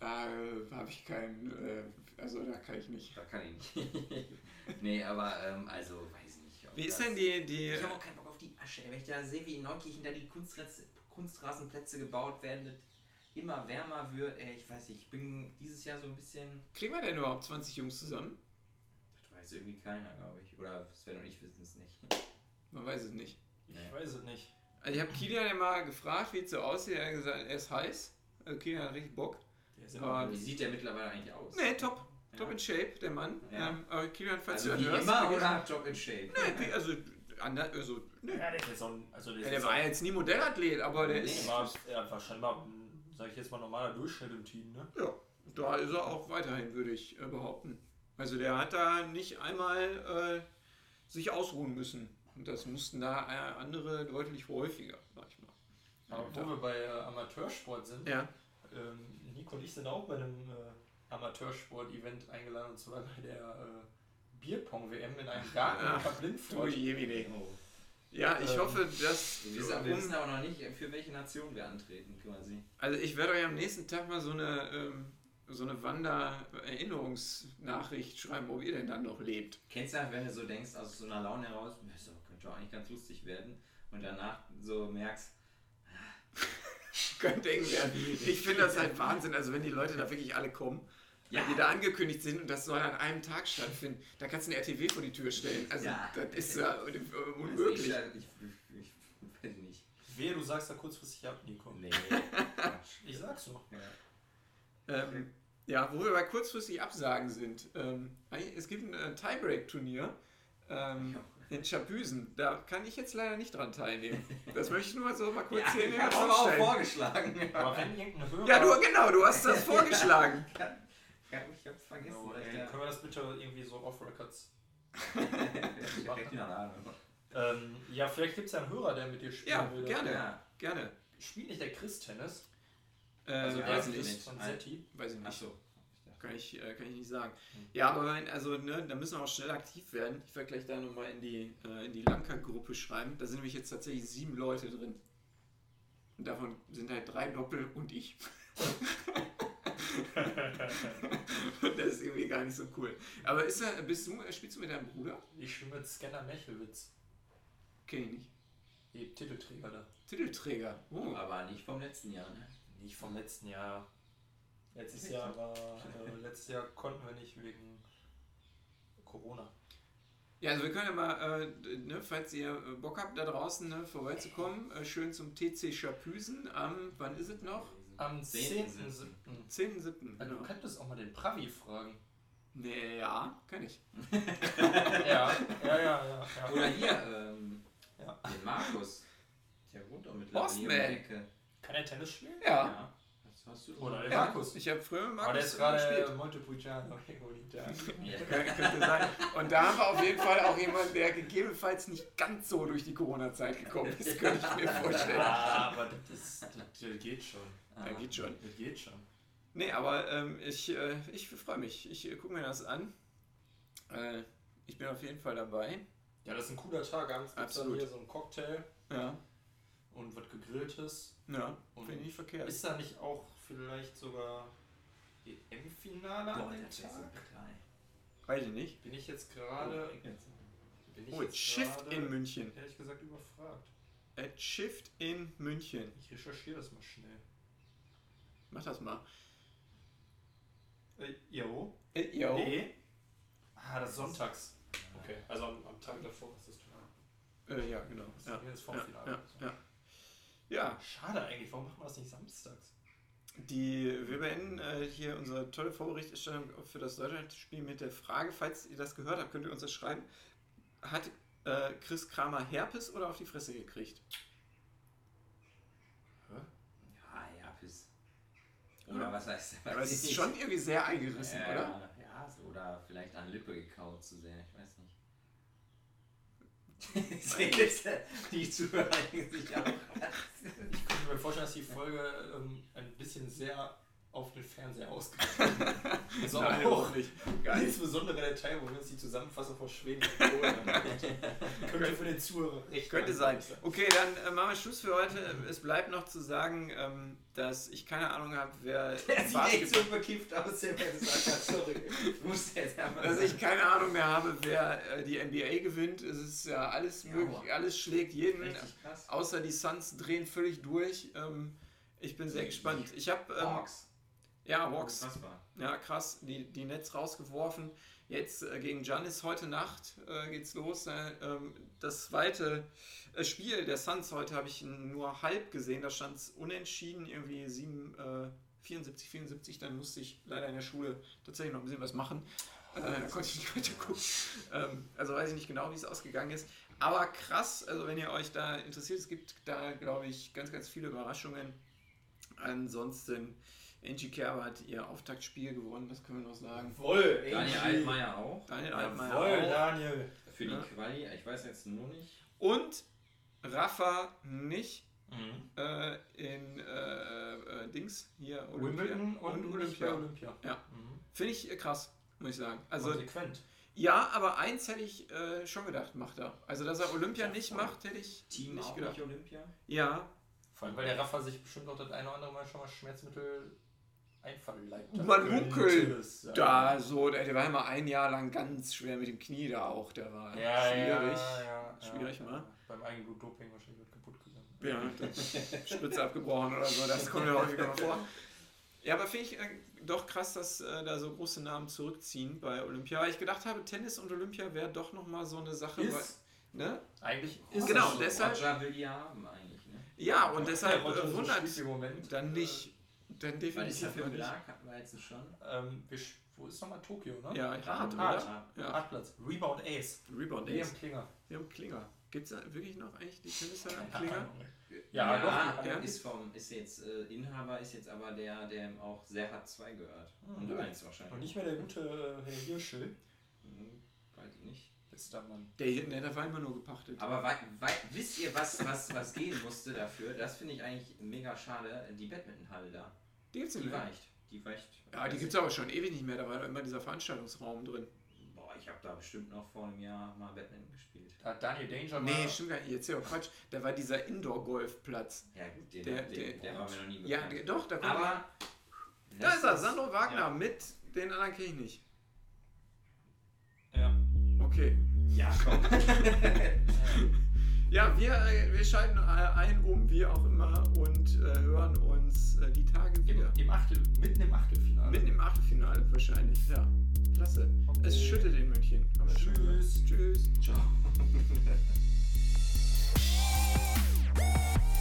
A: Da äh, habe ich keinen, äh, also da kann ich nicht.
C: da kann ich nicht. nee, aber ähm, also weiß nicht. ob
A: Wie ist denn die, die
C: Ich habe auch keinen Bock auf die Asche. ey. Wenn ich da sehe, wie in Neukirchen da die Kunstras Kunstrasenplätze gebaut werden, das immer wärmer wird, ey, ich weiß nicht, ich bin dieses Jahr so ein bisschen,
A: kriegen wir denn überhaupt 20 Jungs zusammen?
C: das weiß irgendwie keiner, glaube ich. Oder Sven und ich wissen es nicht.
A: Man weiß es nicht.
B: Ich
C: Nee.
B: weiß es nicht.
A: Also ich habe Kilian ja mal gefragt, wie es so aussieht. Er hat gesagt, er ist heiß. Also Kilian hat richtig Bock.
B: Immer
C: Wie sieht der mittlerweile eigentlich aus?
A: Nee, top.
C: Ja.
A: Top in Shape, der Mann.
C: Ja.
A: Ähm, aber Kilian, falls
C: Also
A: du hörst.
C: immer oder Job in Shape?
A: Nee, also, ander, also, nee.
B: Ja, der ein. Also der
A: Ja, der war ja jetzt nie Modellathlet, aber der
C: Nee.
A: ist.
B: war ja, wahrscheinlich mal, sag ich jetzt mal, normaler Durchschnitt im Team, ne?
A: Ja, da ist er auch weiterhin, würde ich äh, behaupten. Also der hat da nicht einmal äh, sich ausruhen müssen. Und das mussten da äh, andere deutlich häufiger, sag ich mal.
B: Aber wo wir bei äh, Amateursport sind,
A: Ja.
B: ähm, Nico und ich sind auch bei einem äh, Amateursport-Event eingeladen, und zwar bei der äh, Bierpong-WM in einem Garten
A: Ach,
B: in Bad
A: Du
B: Lindfurt.
A: Jemine.
C: Oh.
A: Ja, ich
B: Ähm,
A: hoffe, dass.
C: Wir, wissen, wir wissen aber noch nicht, für welche Nation wir antreten, quasi.
A: Also ich werde euch am nächsten Tag mal so eine, ähm, so eine Wander-Erinnerungsnachricht schreiben, wo ihr denn dann noch lebt.
C: Kennst du das, wenn du so denkst, aus so einer Laune heraus, das könnte doch eigentlich ganz lustig werden, und danach so merkst,
A: Könnte eng werden. Ich finde das halt Wahnsinn, also wenn die Leute da wirklich alle kommen. ja. die da angekündigt sind und das soll an einem Tag stattfinden. Da kannst du eine RTW vor die Tür stellen. Also
C: Ja.
A: das ist ja
C: Also
A: unmöglich.
C: ich, ich, ich, ich weiß nicht.
B: Wehe, du sagst da kurzfristig ab, Nico.
C: Nee.
B: Ich sag's nur.
C: Ja.
A: Ähm, ja, wo wir bei kurzfristig Absagen sind. Ähm, es gibt ein äh, Tiebreak-Turnier ähm, in Scharpüsen. Da kann ich jetzt leider nicht dran teilnehmen. Das möchte ich nur so mal kurz hier in
C: ich
A: den Raum
C: auch vorgeschlagen.
B: Aber wenn irgendein Hörer.
A: Ja, du, genau, du hast das vorgeschlagen.
C: Ja, ich hab's vergessen. Vielleicht
B: ey,
C: ja.
B: können wir das bitte irgendwie so off-Records? Ähm, ja, vielleicht gibt es ja einen Hörer, der mit dir spielen
A: Ja,
B: will.
A: gerne.
C: Ja.
A: Gerne.
B: Spielt nicht der Chris Tennis?
A: Äh,
B: Also
C: ja,
A: weiß ich
C: nicht.
B: von Setti?
A: Weiß ich nicht.
C: Achso.
A: Kann ich, äh, kann ich nicht sagen.
B: Hm.
A: Ja, aber wenn, also, ne, da müssen wir auch schnell aktiv werden. Ich werde gleich da nochmal in die, äh, in die Lanka-Gruppe schreiben. Da sind nämlich jetzt tatsächlich sieben Leute drin. Und davon sind halt drei Doppel und ich. Und das ist irgendwie gar nicht so cool. Aber ist er, bist du, spielst du mit deinem Bruder?
B: Ich spiele mit Scanner Mechelwitz.
A: Kenn ich nicht.
B: Die Titelträger da.
A: Titelträger. Oh.
C: Aber nicht vom letzten Jahr, ne?
B: Nicht vom letzten Jahr. Letztes? Jahr war. Äh, letztes Jahr konnten wir nicht wegen Corona.
A: Ja, also wir können ja mal, äh, ne, falls ihr äh, Bock habt, da draußen ne, vorbeizukommen, äh, schön zum TC Scharpüsen am, wann ist es noch?
B: Am
C: 10.7..
B: 10.7.
A: 10.7.
B: Also, du
A: Genau.
B: könntest auch mal den Pravi fragen.
A: Nee, ja, kann ich.
B: ja, ja, ja, ja. ja.
C: Oder hier, ähm,
B: Ja.
C: den Markus. Der wohnt doch mittlerweile Ecke.
B: Kann er Tennis spielen?
A: Ja.
C: Das hast du
B: Oder
A: ja
B: Markus.
A: Ich habe früher mit
B: Aber der
A: Markus
B: ist gerade
A: gespielt.
B: Montepulciano.
C: Ja.
A: Könnte, könnte sein. Und da haben wir auf jeden Fall auch jemanden, der gegebenenfalls nicht ganz so durch die Corona-Zeit gekommen ist, könnte ich mir vorstellen.
B: Ah, aber das, das, das geht schon.
C: Ah.
A: Da geht schon.
B: Das geht schon.
A: Nee, aber ähm, ich, äh, ich freue mich. Ich äh, gucke mir das an. Äh, ich bin auf jeden Fall dabei.
B: Ja, das ist ein cooler Tag. Abends gibt es dann
A: Absolut.
B: hier so einen Cocktail
A: Ja,
B: und was Gegrilltes.
A: Ja finde ich nicht verkehrt.
B: Ist da nicht auch vielleicht sogar EM-Finale
C: Boah,
B: an dem Tag?
A: Weiß ich nicht.
B: Bin ich jetzt gerade. Bin ich
A: Oh,
B: jetzt
A: Shift
B: gerade,
A: in München.
B: Ehrlich gesagt überfragt.
A: At Shift in München.
B: Ich recherchiere das mal schnell.
A: Mach das mal.
B: Äh, jo.
A: Äh, yo.
B: Nee. Ah, das ist sonntags. Okay, also am, am Tag davor ist das Turnier.
A: Äh, ja, genau.
B: Das
A: Ja,
B: Turnier ist
A: ja,
B: Vorfinale.
A: ja, ja. Ja,
B: Schade eigentlich, warum macht man das nicht samstags?
A: die, wir beenden äh, hier unsere tolle Vorberichterstattung für das Deutschlandspiel mit der Frage, falls ihr das gehört habt, könnt ihr uns das schreiben. Hat äh, Chris Kramer Herpes oder auf die Fresse gekriegt?
C: Ja, Herpes. Oder was heißt
A: Aber es ist schon irgendwie sehr eingerissen,
C: ja,
A: oder?
C: Ja, so, oder vielleicht an Lippe gekaut zu sehr. Die Zuhörer sich auch.
B: Ich könnte mir vorstellen, dass die Folge ähm, ein bisschen sehr auf den Fernseher ist. Also
A: Nein,
B: auch
A: nicht. Nicht.
B: insbesondere der Teil, wo wir uns die Zusammenfassung von Schweden angucken. Könnte für den Zuhörer recht
A: Könnte sein.
B: langweilig
A: Okay, dann äh, machen wir Schluss für heute. Es bleibt noch zu sagen, ähm, dass ich keine Ahnung habe, wer
C: Der sieht echt so bekifft aus, der hat, sorry. Ich musste jetzt einmal
A: dass ich keine Ahnung mehr habe, wer äh, die NBA gewinnt. Es ist ja alles
C: Ja,
A: möglich,
C: aber-
A: alles schlägt jeden, außer die Suns drehen völlig durch. Ähm, ich bin sehr gespannt. Ich habe ähm. Ja
C: Unfassbar.
A: ja krass, die, die Netz rausgeworfen. Jetzt äh, gegen Giannis heute Nacht äh, geht's los. Äh, das zweite äh, Spiel der Suns heute habe ich nur halb gesehen. Da stand es unentschieden, irgendwie 7, äh, 74, 74. Dann musste ich leider in der Schule tatsächlich noch ein bisschen was machen. Äh, da konnte ich nicht weiter gucken. Ähm, also weiß ich nicht genau, wie es ausgegangen ist. Aber krass, also wenn ihr euch da interessiert, es gibt da, glaube ich, ganz, ganz viele Überraschungen. Ansonsten, Angie Kerber hat ihr Auftaktspiel gewonnen, das können wir noch sagen.
B: Jawohl,
C: Daniel
B: Angie.
C: Altmaier auch.
A: Daniel Altmaier
B: Jawohl,
A: auch.
B: Daniel.
C: Für die
A: Ja.
C: Quali, ich weiß jetzt nur nicht.
A: Und Rafa nicht
B: Mhm.
A: äh, in äh, äh, Dings hier Olympia.
B: Wimbledon und,
A: und
B: Olympia.
A: Olympia.
B: Olympia.
A: Ja.
B: Mhm.
A: Finde ich krass, muss ich sagen. Also
B: Konsequent.
A: ja, aber eins hätte ich äh, schon gedacht, macht er. Also dass er Olympia
C: Ja,
A: nicht
C: voll.
A: macht, hätte ich
C: Team
A: nicht
C: auch
A: gedacht.
C: nicht Olympia.
A: Ja,
B: Vor allem, weil der Rafa sich bestimmt auch das eine oder andere Mal schon mal Schmerzmittel einverleibt hat.
A: Man munkelt.
B: es
A: da so, der, der war ja mal ein Jahr lang ganz schwer mit dem Knie da auch. Der war
B: Ja,
A: schwierig.
B: Ja, ja,
A: Schwierig,
B: ja.
A: ne?
B: Beim Eigenblut Doping wahrscheinlich wird kaputt gegangen.
A: Ja, das Spritze abgebrochen oder so, das kommt ja häufiger mal vor. Ja, aber finde ich äh, doch krass, dass äh, da so große Namen zurückziehen bei Olympia. Weil ich gedacht habe, Tennis und Olympia wäre doch nochmal so eine Sache.
B: Ist.
A: Weil, ne?
B: Eigentlich
A: Ist
B: ist
A: Genau,
B: das so.
A: deshalb-
C: Roger will die haben eigentlich, ne?
A: Ja, und deshalb
B: Roger
A: äh,
B: so
A: wundert dann
B: äh,
A: nicht. Dann
C: Was ist
A: definitiv
C: ja für
A: mal
C: ein
A: nicht.
C: Belag? Hatten wir jetzt schon.
B: Ähm, wir, wo ist nochmal Tokio, ne?
A: Ja,
C: hart.
A: oder? Ja.
B: Hartplatz. Rebound Ace.
A: Rebound
B: Liam
A: Ace.
B: Klinger.
A: Wir haben Klinger. Gibt es da wirklich noch eigentlich die Tennishalle am Klinger?
B: Ahnung. Ja, doch.
A: ja.
C: Ist vom, ist jetzt, äh, Inhaber ist jetzt aber der, der auch sehr hart 2 gehört.
B: Mhm.
C: Und eins wahrscheinlich.
B: Und nicht mehr der gute äh, Herr Hirschel.
C: Hm, Weiß ich nicht.
B: Mann.
A: Der ne, der war immer nur gepachtet.
C: Aber wei wei wisst ihr, was, was, was gehen musste dafür? Das finde ich eigentlich mega schade. Die Badmintonhalle da.
A: Die gibt's nicht
C: Die
A: mehr.
C: weicht. Die weicht.
A: Ja, die gibt es aber schon ewig nicht mehr. Da war doch immer dieser Veranstaltungsraum drin.
C: Boah, ich habe da bestimmt noch vor einem Jahr mal Badminton gespielt.
B: Da hat Daniel Danger
A: Nee,
B: mal-
A: stimmt gar nicht. Jetzt ja Quatsch. Da war dieser Indoor-Golfplatz.
C: Ja gut, den,
A: Der-
C: den,
A: der-
C: der, war mir noch nie
A: Ja,
C: bekannt.
A: der- doch, da konnte
C: Aber.
A: Da ist er, Sandro Wagner
C: Ja.
A: mit den anderen kenne ich nicht.
B: Ja.
A: Okay.
C: Ja, komm.
A: Ja, wir, äh, wir schalten äh, ein um, wie auch immer, und äh, hören uns äh, die Tage wieder.
B: Im, im Achtel, mitten im Achtelfinale.
A: Mitten im Achtelfinale wahrscheinlich, ja. Klasse.
B: Okay.
A: Es schüttet in München.
B: Tschüss.
A: Tschüss.
C: Ciao.